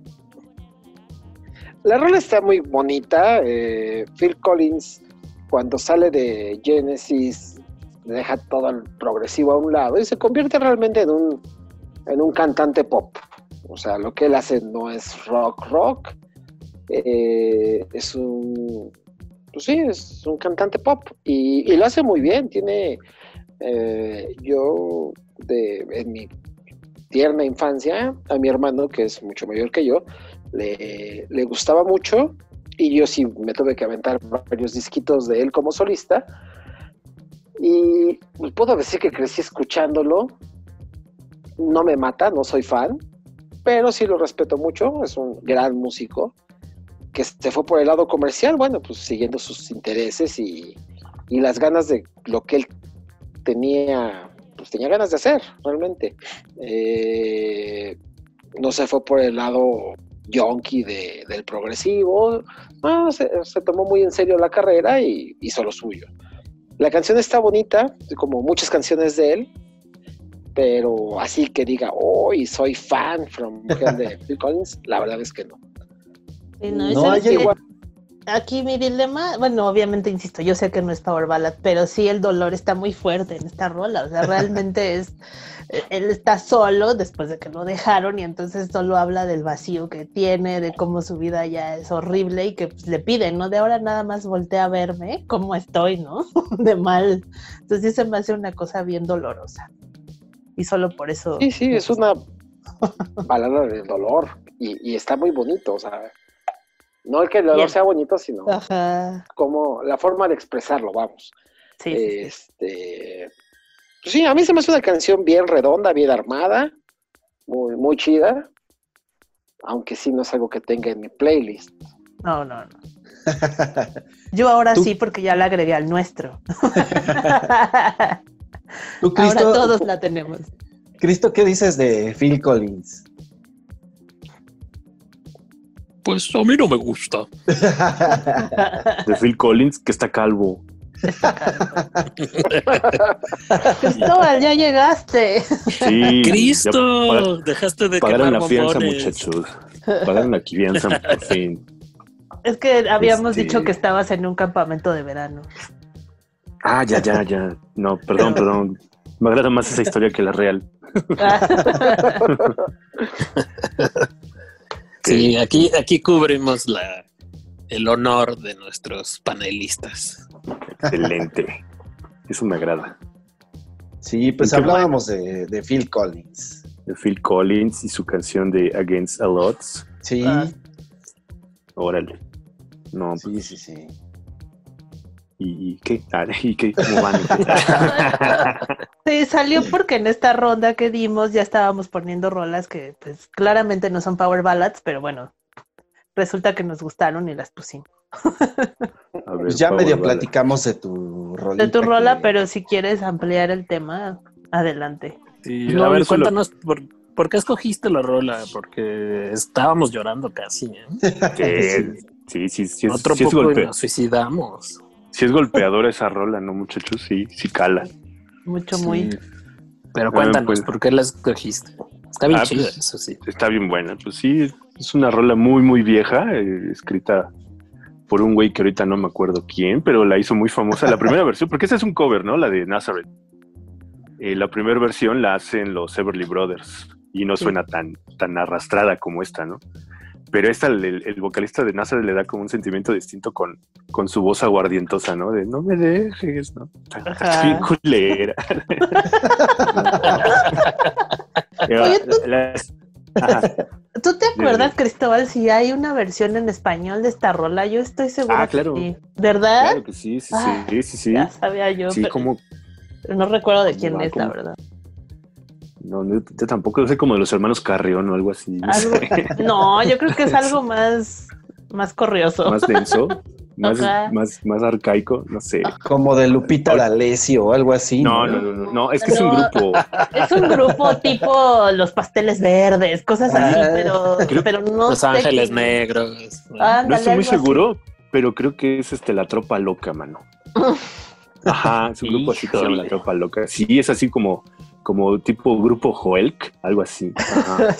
La rola está muy bonita. eh, Phil Collins, cuando sale de Genesis, deja todo el progresivo a un lado y se convierte realmente en un, en un cantante pop. O sea, lo que él hace no es rock, rock. eh, es un. Pues sí, es un cantante pop. Y, y lo hace muy bien. Tiene. eh, yo, de, en mi tierna infancia, a mi hermano, que es mucho mayor que yo, le, le gustaba mucho y yo sí me tuve que aventar varios disquitos de él como solista. Y puedo decir que crecí escuchándolo. No me mata, no soy fan, pero sí lo respeto mucho, es un gran músico que se fue por el lado comercial, bueno, pues siguiendo sus intereses y, y las ganas de lo que él tenía, pues tenía ganas de hacer, realmente. Eh, no se fue por el lado yonky de- del progresivo, no, se, se tomó muy en serio la carrera y hizo lo suyo. La canción está bonita, como muchas canciones de él, pero así que diga, hoy soy fan from Hell de Phil Collins, la verdad es que no. Sí, no, y No, ¿sabes hay igual- Aquí mi dilema, bueno, obviamente insisto, yo sé que no es Power Ballad, pero sí el dolor está muy fuerte en esta rola. O sea, realmente es. Él está solo después de que lo dejaron y entonces solo habla del vacío que tiene, de cómo su vida ya es horrible y que pues, le piden, ¿no? De ahora nada más voltea a verme cómo estoy, ¿no? De mal. Entonces se me hace una cosa bien dolorosa. Y solo por eso. Sí, sí, es una balada del dolor y, y está muy bonito, o sea, no el que el dolor Bien. sea bonito, sino Ajá. como la forma de expresarlo, vamos. Sí. Este, pues sí, a mí se me hace una canción bien redonda, bien armada, muy, muy chida, aunque sí no es algo que tenga en mi playlist. No, no, no. Yo ahora Tú- sí, porque ya la agregué al nuestro. Tú, ahora todos la tenemos. Cristo, ¿qué dices de Phil Collins? Pues a mí no me gusta. De Phil Collins, que está calvo. Cristóbal, ya llegaste. Sí. ya ¡Cristo! Dejaste de Pagaron quemar la fianza, muchachos. Pagaron la fianza, por fin. Es que habíamos Este- dicho que estabas en un campamento de verano. Ah, ya, ya, ya. No, perdón, perdón. Me agrada más esa historia que la real. Sí, aquí, aquí cubrimos la, el honor de nuestros panelistas. Excelente. Eso me agrada. Sí, pues ¿En qué hablábamos de, de Phil Collins. De Phil Collins y su canción de Against All Odds. Sí, Ah. Órale. No, sí, sí, sí. ¿Y, y qué? ¿Y qué? ¿Cómo van? Sí, salió porque en esta ronda que dimos ya estábamos poniendo rolas que pues claramente no son power ballads, pero bueno, resulta que nos gustaron y las pusimos. A ver, Pues ya medio Ballad. platicamos de tu rolita. De tu rola, que- pero si quieres ampliar el tema, adelante. Sí, No, a ver, cuéntanos, por, por qué escogiste la rola? Porque estábamos llorando casi. ¿eh? Sí, sí, sí, sí, Otro sí es poco y golpe- nos suicidamos. Sí es golpeadora esa rola, ¿no, muchachos? Sí, sí cala. Mucho, muy. Pero Ah, cuéntanos, pues- ¿por qué la escogiste? Está bien Ah, chida, pues- eso sí. Está bien buena. Pues sí, es una rola muy, muy vieja, eh, escrita por un güey que ahorita no me acuerdo quién, pero la hizo muy famosa. La primera versión, porque esa es un cover, ¿no? La de Nazareth. Eh, la primera versión la hacen los Everly Brothers y no suena tan, tan arrastrada como esta, ¿no? Pero esta, el, el vocalista de Nazareth le da como un sentimiento distinto con, con su voz aguardientosa, ¿no? De no me dejes, ¿no? Ajá. culera. Oye, tú- Las- Ajá. ¿Tú te acuerdas. Cristóbal, si hay una versión en español de esta rola? Yo estoy segura Ah, claro. que sí. ¿Verdad? Claro que sí, sí, Ah, sí, sí, sí. Ya sabía yo, Sí, pero como, no recuerdo de quién Ah, es, la verdad. No, no, yo tampoco, sé como de los hermanos Carrión o algo así. no Algo- sé. no, yo creo que es algo más, más corrioso. más denso, más, más, más arcaico, no sé. Como de Lupita D'Alessio o algo así. No, no, no, no, no, es que es un grupo. Es un grupo tipo los pasteles verdes, cosas así, Ah, pero, creo- pero no Los sé Ángeles Negros. ¿no? Ah, No estoy muy así. seguro, pero creo que es este la tropa loca, mano. Ajá, es un grupo así que se llama la tropa loca. Sí, es así como, como tipo grupo Joelk, algo así. Ajá.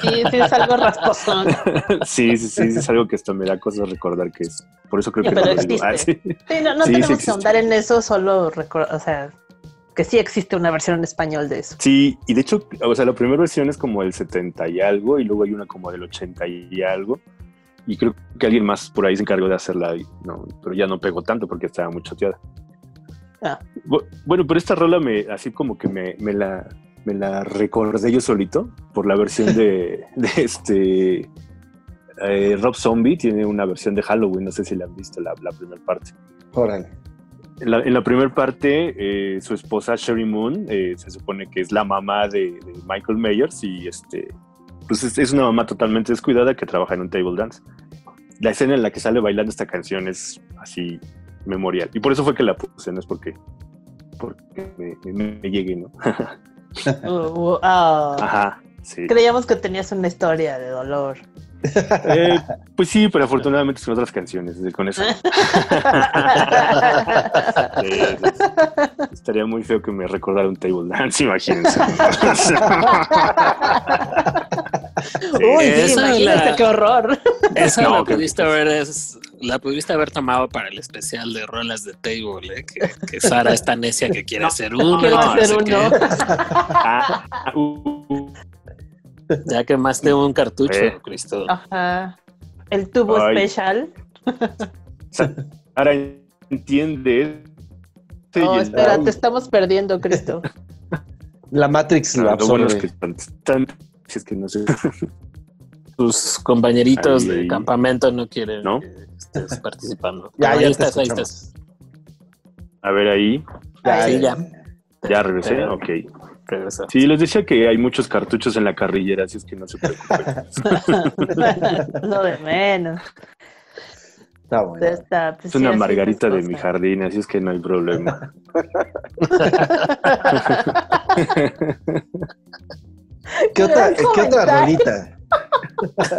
Sí, sí, es algo rasposón. Sí, sí, sí, es algo que hasta me da cosas recordar que es. Por eso creo Sí, que no pero lo digo. Ah, existe. sí. Sí, no, no Sí, tenemos que existe. ahondar en eso, solo recordar, o sea, que sí existe una versión en español de eso. Sí, y de hecho, o sea, la primera versión es como del 70 y algo, y luego hay una como del 80 y algo. Y creo que alguien más por ahí se encargó de hacerla, no, pero ya no pegó tanto porque estaba muy choteada. Ah. Bu- Bueno, pero esta rola me, así como que me, me la, me la recordé yo solito por la versión de, de este eh, Rob Zombie, tiene una versión de Halloween, no sé si la han visto, la, la primera parte. Órale. En la, en la primera parte, eh, su esposa Sherry Moon eh, se supone que es la mamá de, de Michael Myers y este, pues es, es una mamá totalmente descuidada que trabaja en un table dance. La escena en la que sale bailando esta canción es así memorial. Y por eso fue que la puse, no es porque, porque me, me- me llegue, ¿no? Uh, uh, ah. Ajá, sí. Creíamos que tenías una historia de dolor. Eh, pues sí, pero afortunadamente son otras canciones, con eso. Eh, estaría muy feo que me recordara un table dance, imagínense. Uy, sí, esa imagínate la- qué horror. Esa No, la que- pudiste haber es- la pudiste haber tomado para el especial de rolas de table, ¿eh? que, que Sara está necia que quiere hacer uno. No hacer uno. Ah, uh, uh, Ya quemaste un cartucho, Eh. Cristo. Ajá. El tubo Ay. especial. Ahora entiende. Sí, Oh, espera, te estamos perdiendo, Cristo. La Matrix lo Ah, lo bueno es absorbe. que están, están- si es que no sé. Tus compañeritos Ahí, de ahí. campamento no quieren ¿No? que estés participando. Ya, ya ahí te estás, ahí estás. A ver ahí, Ya, Sí, ya. ya regresé. Ok. Regresa. Sí, les decía que hay muchos cartuchos en la carrillera, así es que no se preocupen. Lo de menos. Está bueno. Está, pues, Es una margarita de mi jardín, así es que no hay problema. ¿Qué otra, Gran ¿qué otra rolita?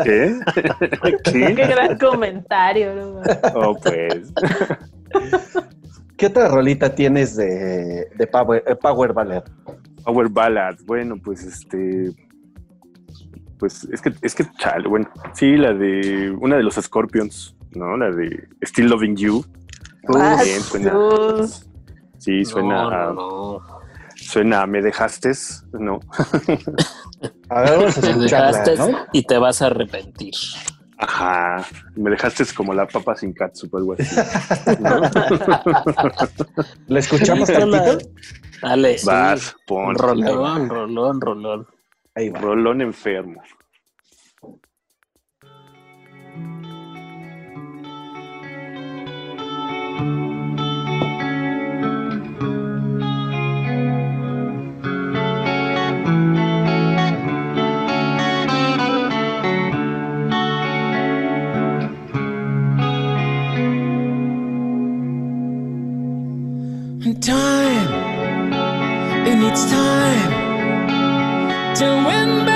¿Qué? Qué ¿Qué? gran comentario, ¿no? Oh, pues. ¿Qué otra rolita tienes de, de Power, eh, Power Ballad? Power Ballad. Bueno, pues este. Pues es que, es que, chale, bueno. Sí, la de. Una de los Scorpions, ¿no? La de Still Loving You. Ah, bien, suena. Sí, suena. No, a- no, no. Suena a Me dejaste, ¿no? A ver, vamos a Te escucharla, dejaste ¿no? y te vas a arrepentir. Ajá. Me dejaste como la papa sin catsup, algo así. ¿no? ¿La escuchamos tantito? Dale, sí. Vas, pon. Rolón, rolón, rolón. Ahí va. Rolón enfermo. Needs time to win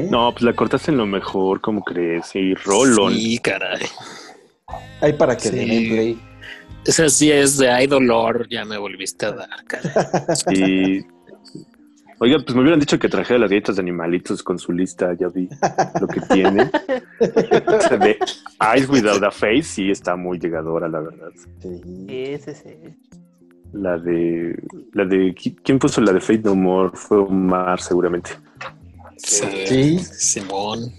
¿eh? No, pues la cortaste en lo mejor, ¿cómo crees? Sí, rolón. Sí, caray. Hay para que Sí. le den play. Esa sí es de hay dolor, ya me volviste a dar, caray. Y. Oiga, pues me hubieran dicho que trajera las galletas de animalitos con su lista, ya vi lo que tiene. De Eyes Without a Face sí está muy llegadora, la verdad. Sí. Sí, sí, sí. La de. La de. ¿Quién puso la de Fate No More? Fue Omar, seguramente. Sí. Simón.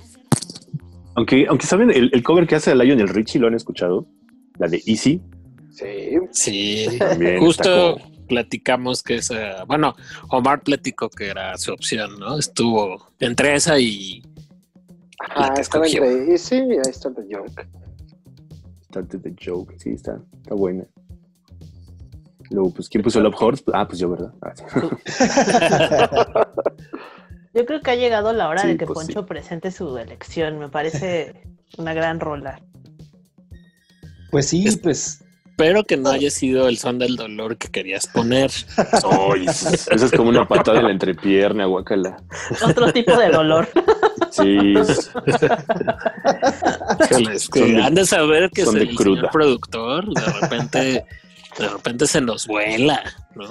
Aunque, aunque saben, el, el cover que hace Lionel Richie, ¿lo han escuchado? La de Easy. Sí. Sí. También Justo está platicamos que esa. Bueno, Omar platicó que era su opción, ¿no? Estuvo entre esa y. Que estaba entre Easy y ahí está The Joke. Bastante de joke, sí, está, está buena. Luego, pues, ¿quién puso Love Horse? Ah, pues yo, ¿verdad? Ah, sí. Yo creo que ha llegado la hora Sí, de que pues Poncho presente su elección. Me parece una gran rola. Pues sí, pues Espero que no haya sido el son del dolor que querías poner. Ay, eso es- como una patada en la entrepierna, guacala. Otro tipo de dolor. Sí, es que Son de- han de saber que es el señor productor. De repente, de repente se nos vuela, ¿no?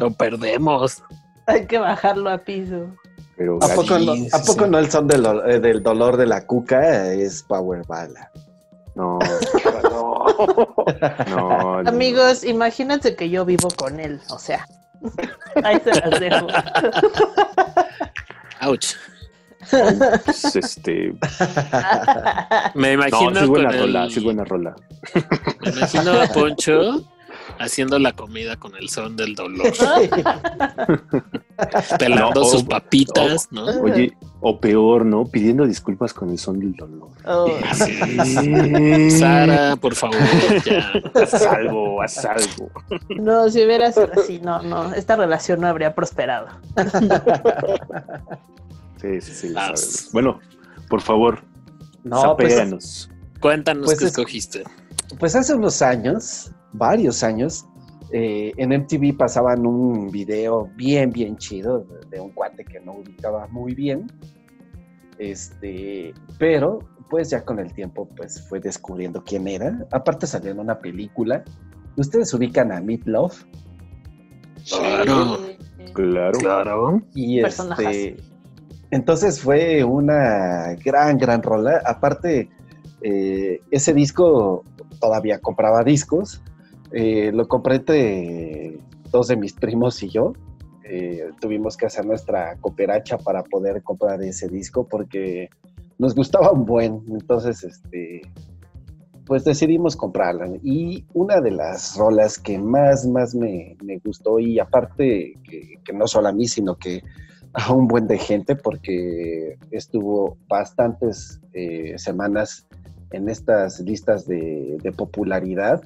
Lo perdemos. Hay que bajarlo a piso. pero ¿A poco, no, Sí, ¿a sí, poco sí. no el son del, eh, del dolor de la cuca es Power Bala? no, No. no, no. Amigos, imagínense que yo vivo con él. O sea, ahí se las dejo. Ouch. Pues, este, Me no, imagino sí es buena con el- rola, sí es buena rola. Me imagino a Poncho haciendo la comida con el son del dolor, pelando No, sus o- papitas, ¿no? Oye, o peor, ¿no? Pidiendo disculpas con el son del dolor. Oh, Sara, por favor, ya. Haz algo, haz algo. no, si hubiera sido así, no, no, esta relación no habría prosperado. Sí, sí, sí. Bueno, por favor, No, pues. Cuéntanos Pues qué es- escogiste. pues hace unos años, varios años, eh, en MTV pasaban un video bien, bien chido de, de un cuate que no ubicaba muy bien. Este, pero pues ya con el tiempo pues fue descubriendo quién era. Aparte salió en una película. ¿Ustedes ubican a Meat Love? Claro, Claro. claro. Y Personajes. este, entonces fue una gran, gran rola. Aparte, eh, ese disco todavía compraba discos. Eh, lo compré entre dos de mis primos y yo. Eh, tuvimos que hacer nuestra cooperacha para poder comprar ese disco porque nos gustaba un buen. Entonces, este, pues decidimos comprarla. Y una de las rolas que más, más me, me gustó, y aparte que, no solo a mí, sino que a un buen de gente, porque estuvo bastantes eh, semanas en estas listas de popularidad.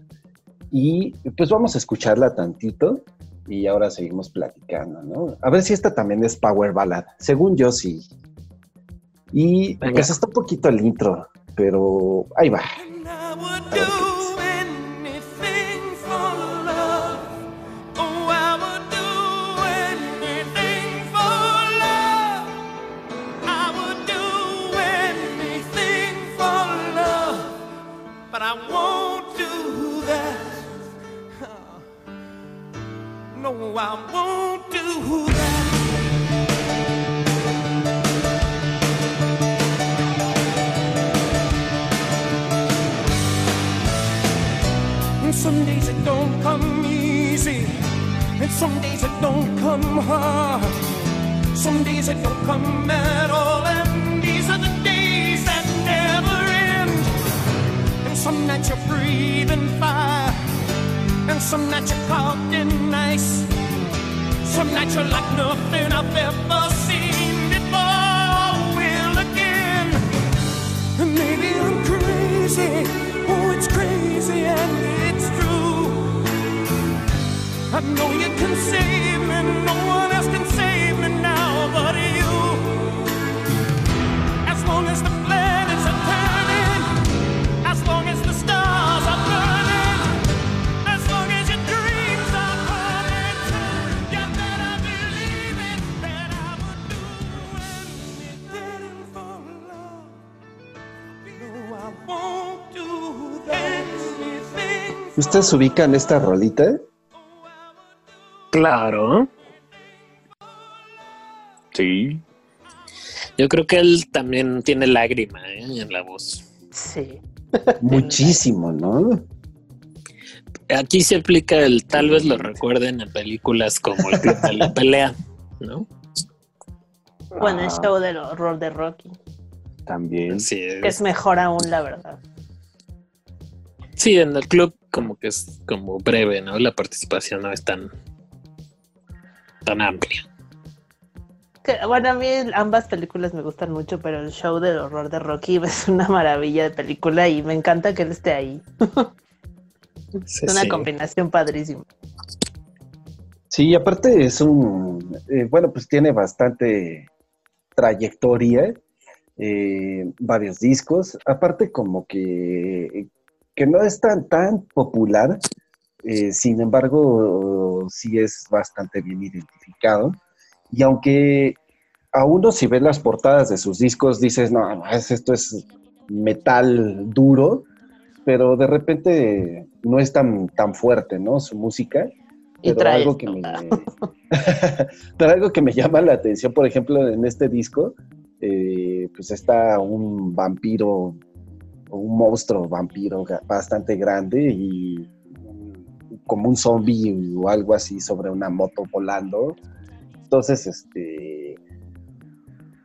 Y pues vamos a escucharla tantito y ahora seguimos platicando, ¿no? A ver si esta también es Power Ballad. Según yo, sí. Y Venga. pues está un poquito el intro, pero ahí va. And I would I won't do that. And some days it don't come easy. And some days it don't come hard. Some days it don't come at all. And these are the days that never end. And some nights you're breathing fire. And some nights you're caught in ice. Some nights you're like nothing I've ever seen before. Will again. Maybe I'm crazy. Oh, it's crazy and it's true. I know you can save me. No one else can ¿Ustedes ubican esta rolita? Claro. Sí. Yo creo que él también tiene lágrima ¿eh? en la voz. Sí. Muchísimo, ¿no? Aquí se aplica el tal vez lo recuerden en películas como el Club de la pelea, ¿no? Bueno, el Ah, show del horror de Rocky. También. Sí, Que es mejor aún, la verdad. sí, en el club como que es como breve, ¿no? La participación no es tan tan amplia. Que, bueno, a mí ambas películas me gustan mucho, pero el show del horror de Rocky es una maravilla de película y me encanta que él esté ahí. Sí, Es una sí. combinación padrísima. Sí, aparte es un, eh, bueno, pues tiene bastante trayectoria, eh, varios discos, aparte como que que no es tan, tan popular, eh, sin embargo, sí es bastante bien identificado. Y aunque a uno si ves las portadas de sus discos dices, no, no, es- esto es metal duro, pero de repente no es tan, tan fuerte, ¿no? Su música. Y Pero trae algo, que me, pero algo que me llama la atención, por ejemplo, en este disco, eh, pues está un vampiro, un monstruo vampiro bastante grande y como un zombie o algo así sobre una moto volando. Entonces, este,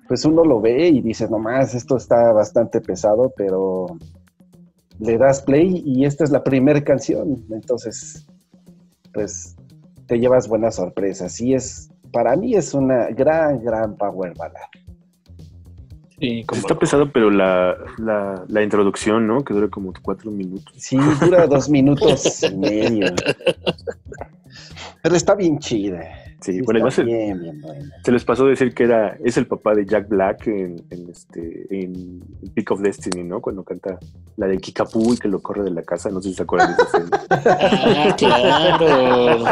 pues uno lo ve y dice, nomás, esto está bastante pesado, pero le das play y esta es la primera canción. Entonces, pues te llevas buenas sorpresas. Y es, para mí es una gran, gran power ballad. Sí, como Está pesado, pero la, la, la introducción, ¿no? Que dura como cuatro minutos. Sí, dura dos minutos y medio. Pero está bien chida. Sí, bueno, está además se, bien, bien buena. se les pasó decir que era, es el papá de Jack Black en, en este, en Peak of Destiny, ¿no? Cuando canta la de Kikapu y que lo corre de la casa, no sé si se acuerdan de esa escena. Ah, claro.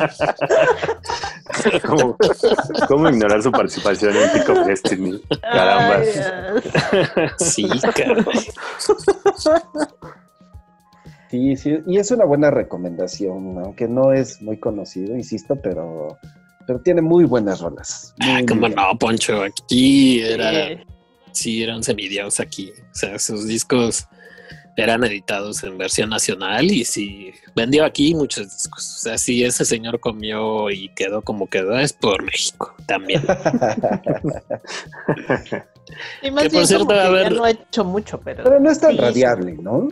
¿Cómo, cómo ignorar su participación en Peak of Destiny? Caramba. Ay. Sí, caray. Sí, sí, y es una buena recomendación, aunque no es muy conocido, insisto, pero, pero tiene muy buenas rolas. Ah, Muy, muy no, Poncho. Aquí era, Sí. sí, era un semidios aquí. O sea, sus discos eran editados en versión nacional y sí, vendió aquí muchos discos. O sea, si ese señor comió y quedó como quedó, es por México también. Y más Que, por bien cierto, como que a ya no ha hecho mucho, pero... Pero no es tan Sí. radiable, ¿no?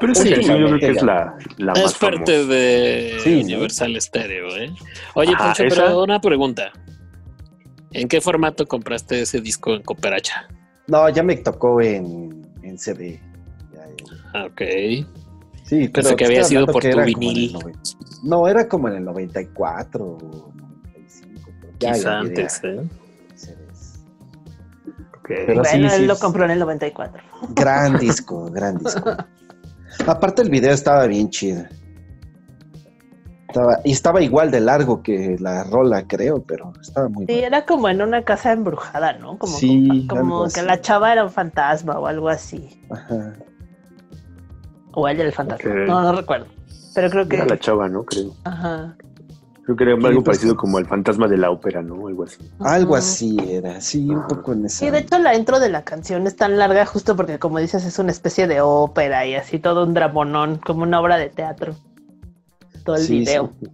Pero Sí, canción yo creo que es la, la es más parte famosa. de Sí, ¿no? Universal Stereo, ¿eh? Oye, Ah, Poncho, ¿esa? pero una pregunta. ¿En qué formato compraste ese disco en Cooperacha? No, ya me tocó en, en CD. Ya, eh, Ah, Ok. Sí, pero Pensé que había sido por tu vinil. noven- No, era como en el 94 o 95. pero ya, Quizá antes, ¿eh? Pero sí, bueno, sí, él lo compró en el 94. Gran disco, gran disco. Aparte el video estaba bien chido. Estaba, y estaba igual de largo que la rola, creo, pero estaba muy Sí, bueno. era como en una casa embrujada, ¿no? Como, Sí, como que la chava era un fantasma o algo así. Ajá. O ella era el fantasma. No, no recuerdo. Pero creo que. Era la chava, ¿no? Creo. Ajá. Creo que algo pues, parecido como el fantasma de la ópera, ¿no? Algo así. Algo así era, sí, un poco en esa. Sí, de hecho la intro de la canción es tan larga justo porque como dices es una especie de ópera y así todo un dramonón, como una obra de teatro. Todo el Sí, video. sí.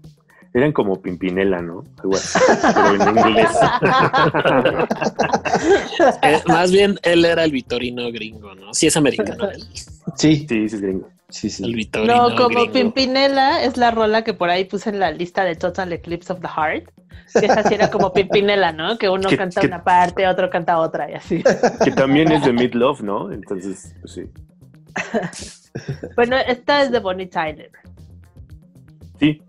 Eran como Pimpinela, ¿no? Algo así. Pero en inglés. Eh, más bien, él era el Vitorino gringo, ¿no? Sí, es americano. él. Sí, Sí, sí, es gringo. Sí, sí. El Vitorino No, como gringo. Pimpinela es la rola que por ahí puse en la lista de Total Eclipse of the Heart. Que esa sí era como Pimpinela, ¿no? Que uno Que- canta que- una parte, otro canta otra y así. Que también es de Meat Love, ¿no? Entonces, pues sí. Bueno, esta es de Bonnie Tyler. Sí,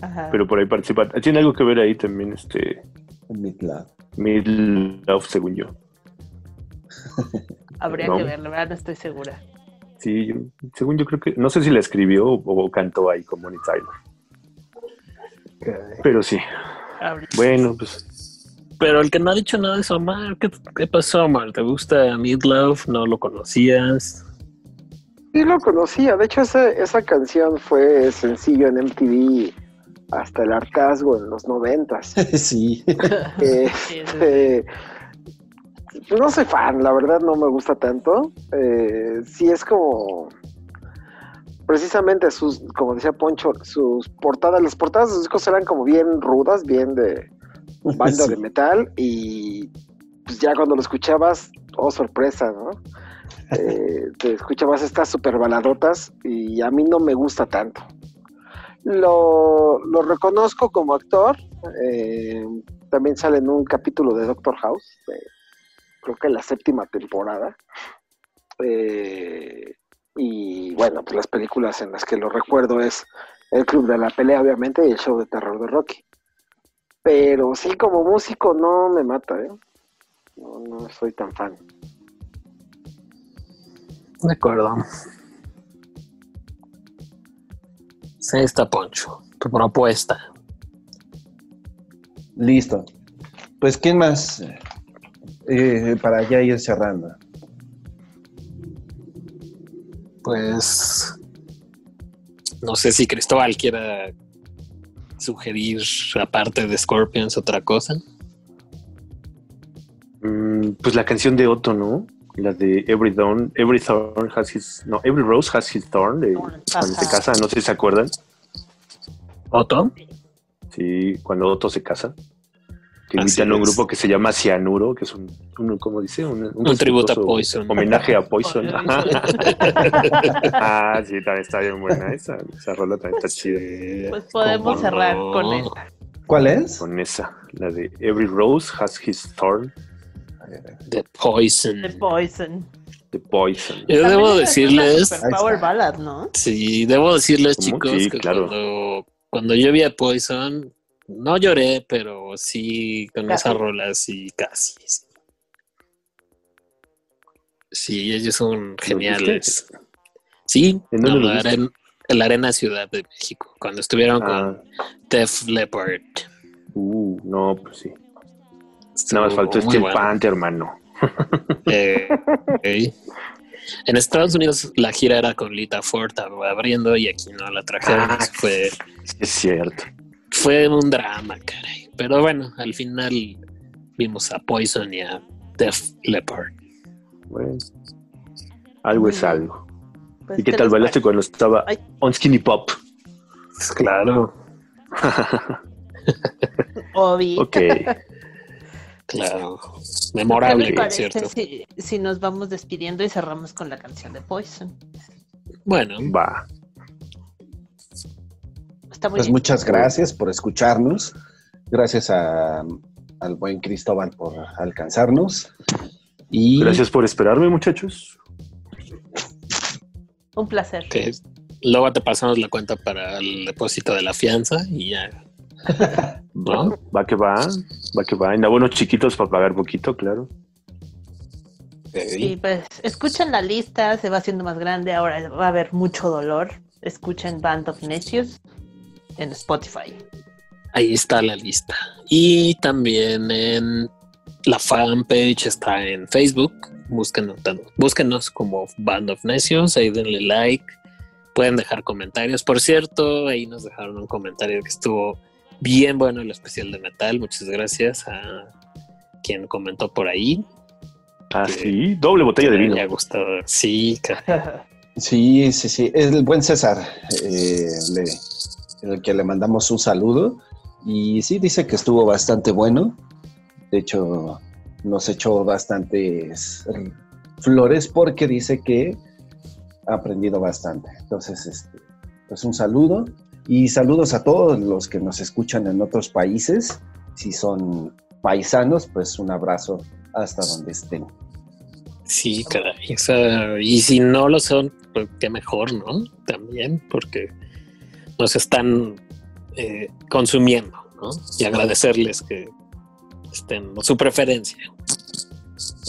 Ajá. pero por ahí participa. Tiene algo que ver ahí también, este. Midlab. Meat Love, según yo. Habría no. que verlo, ¿verdad? No estoy segura. Sí, yo- según yo creo que. No sé si la escribió o, o cantó ahí con Bonnie Tyler. Pero sí. Bueno, pues. Pero el que no ha dicho nada es Omar. ¿Qué, qué pasó, Omar? ¿Te gusta Midlove? ¿No lo conocías? Sí lo conocía, de hecho ese- esa canción fue sencillo en MTV hasta el hartazgo en los noventas. sí. Eh, Sí, sí, sí. eh, no soy fan, la verdad no me gusta tanto. Eh, sí es como precisamente sus, como decía Poncho, sus portadas, las portadas de sus discos eran como bien rudas, bien de banda Sí. de metal y pues ya cuando lo escuchabas, oh sorpresa, ¿no? Eh, te escuchabas estas super baladotas y a mí no me gusta tanto. Lo, lo reconozco como actor, eh, también sale en un capítulo de Doctor House, creo que la séptima temporada. Eh, y bueno, pues las películas en las que lo recuerdo es El Club de la Pelea, obviamente, y el show de terror de Rocky. Pero sí, como músico no me mata, ¿eh? No, no soy tan fan. De acuerdo. Sí, está Poncho. Tu propuesta. Listo. Pues, ¿quién más? Eh, para ya ir cerrando. Pues no sé si Cristóbal quiera sugerir, aparte de Scorpions, otra cosa. Mm, pues la canción de Otto, ¿no? La de Every Dawn, Every Thorn has his, no, Every Rose has his thorn, de cuando se casa, no sé si se acuerdan. ¿Otto? Sí, cuando Otto se casa. Que invitan a un grupo que se llama Cianuro, que es un, un ¿cómo dice? Un, Un tributo a Poison. Homenaje a Poison. Ah, sí, también está bien buena esa. Esa rola también está chida. Pues podemos ¿Cómo cerrar no? con él. ¿Cuál es? Con esa, la de Every Rose has his thorn, The Poison. The Poison. de Poison. Yo También debo esa es una decirles, power ballad, ¿no? sí, debo decirles, ¿Cómo? chicos, Sí, que claro. cuando, cuando yo vi a Poison, no lloré, pero sí con Casi. esa rola, sí, casi. Sí, Sí, ellos son geniales. Sí, ¿En la, viste? aren- en la Arena Ciudad de México, cuando estuvieron Ah, con Def Leppard. uh, no, pues sí. Estuvo Nada más faltó este bueno. Pante, hermano. Eh. En Estados Unidos la gira era con Lita Ford ab- abriendo y aquí no la trajeron. Ah, fue, es cierto. Fue un drama, caray. Pero bueno, al final vimos a Poison y a Def Leppard. Bueno, algo es algo. Pues, ¿Y qué ¿qué tal bailaste cuando estaba Ay. on Skinny Pop? Claro, Obi. Ok. claro. ¿Qué Memorable, cierto. si, si nos vamos despidiendo y cerramos con la canción de Poison? Bueno, Va. Está muy Pues bien. muchas gracias por escucharnos. Gracias a- al buen Cristóbal por alcanzarnos. Y Gracias por esperarme, muchachos. Un placer. luego te pasamos la cuenta para el depósito de la fianza y ya. ¿No? Va que va, va que va. En abonos chiquitos para pagar poquito, claro. Y pues escuchen la lista, se va haciendo más grande, ahora va a haber mucho dolor. Escuchen Band of Necios en Spotify. Ahí está la lista. Y también en la fanpage está en Facebook. Búsquenos, búsquenos como Band of Necios, ahí denle like. Pueden dejar comentarios. Por cierto, ahí nos dejaron un comentario que estuvo bien bueno el especial de metal. Muchas gracias a quien comentó por ahí. Ah, Que- sí. Doble botella de Me vino. haya gustado. Sí, sí, sí, sí. Es el buen César, eh, le- el que le mandamos un saludo. Y sí, dice que estuvo bastante bueno. De hecho, nos echó bastantes flores porque dice que ha aprendido bastante. Entonces, este, pues un saludo. Y saludos a todos los que nos escuchan en otros países. Si son paisanos, pues un abrazo hasta donde estén. sí, caray. O sea, y si no lo son, pues qué mejor, ¿no? También, porque nos están eh, consumiendo, ¿no? Y agradecerles que estén su preferencia.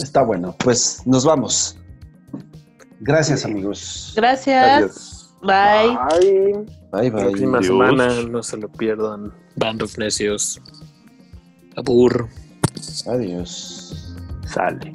Está bueno, pues nos vamos. Gracias, amigos. Gracias. Adiós. Bye. Bye, La bye. próxima Dios. semana no se lo pierdan. Band of Necios. Abur. Adiós. Sale.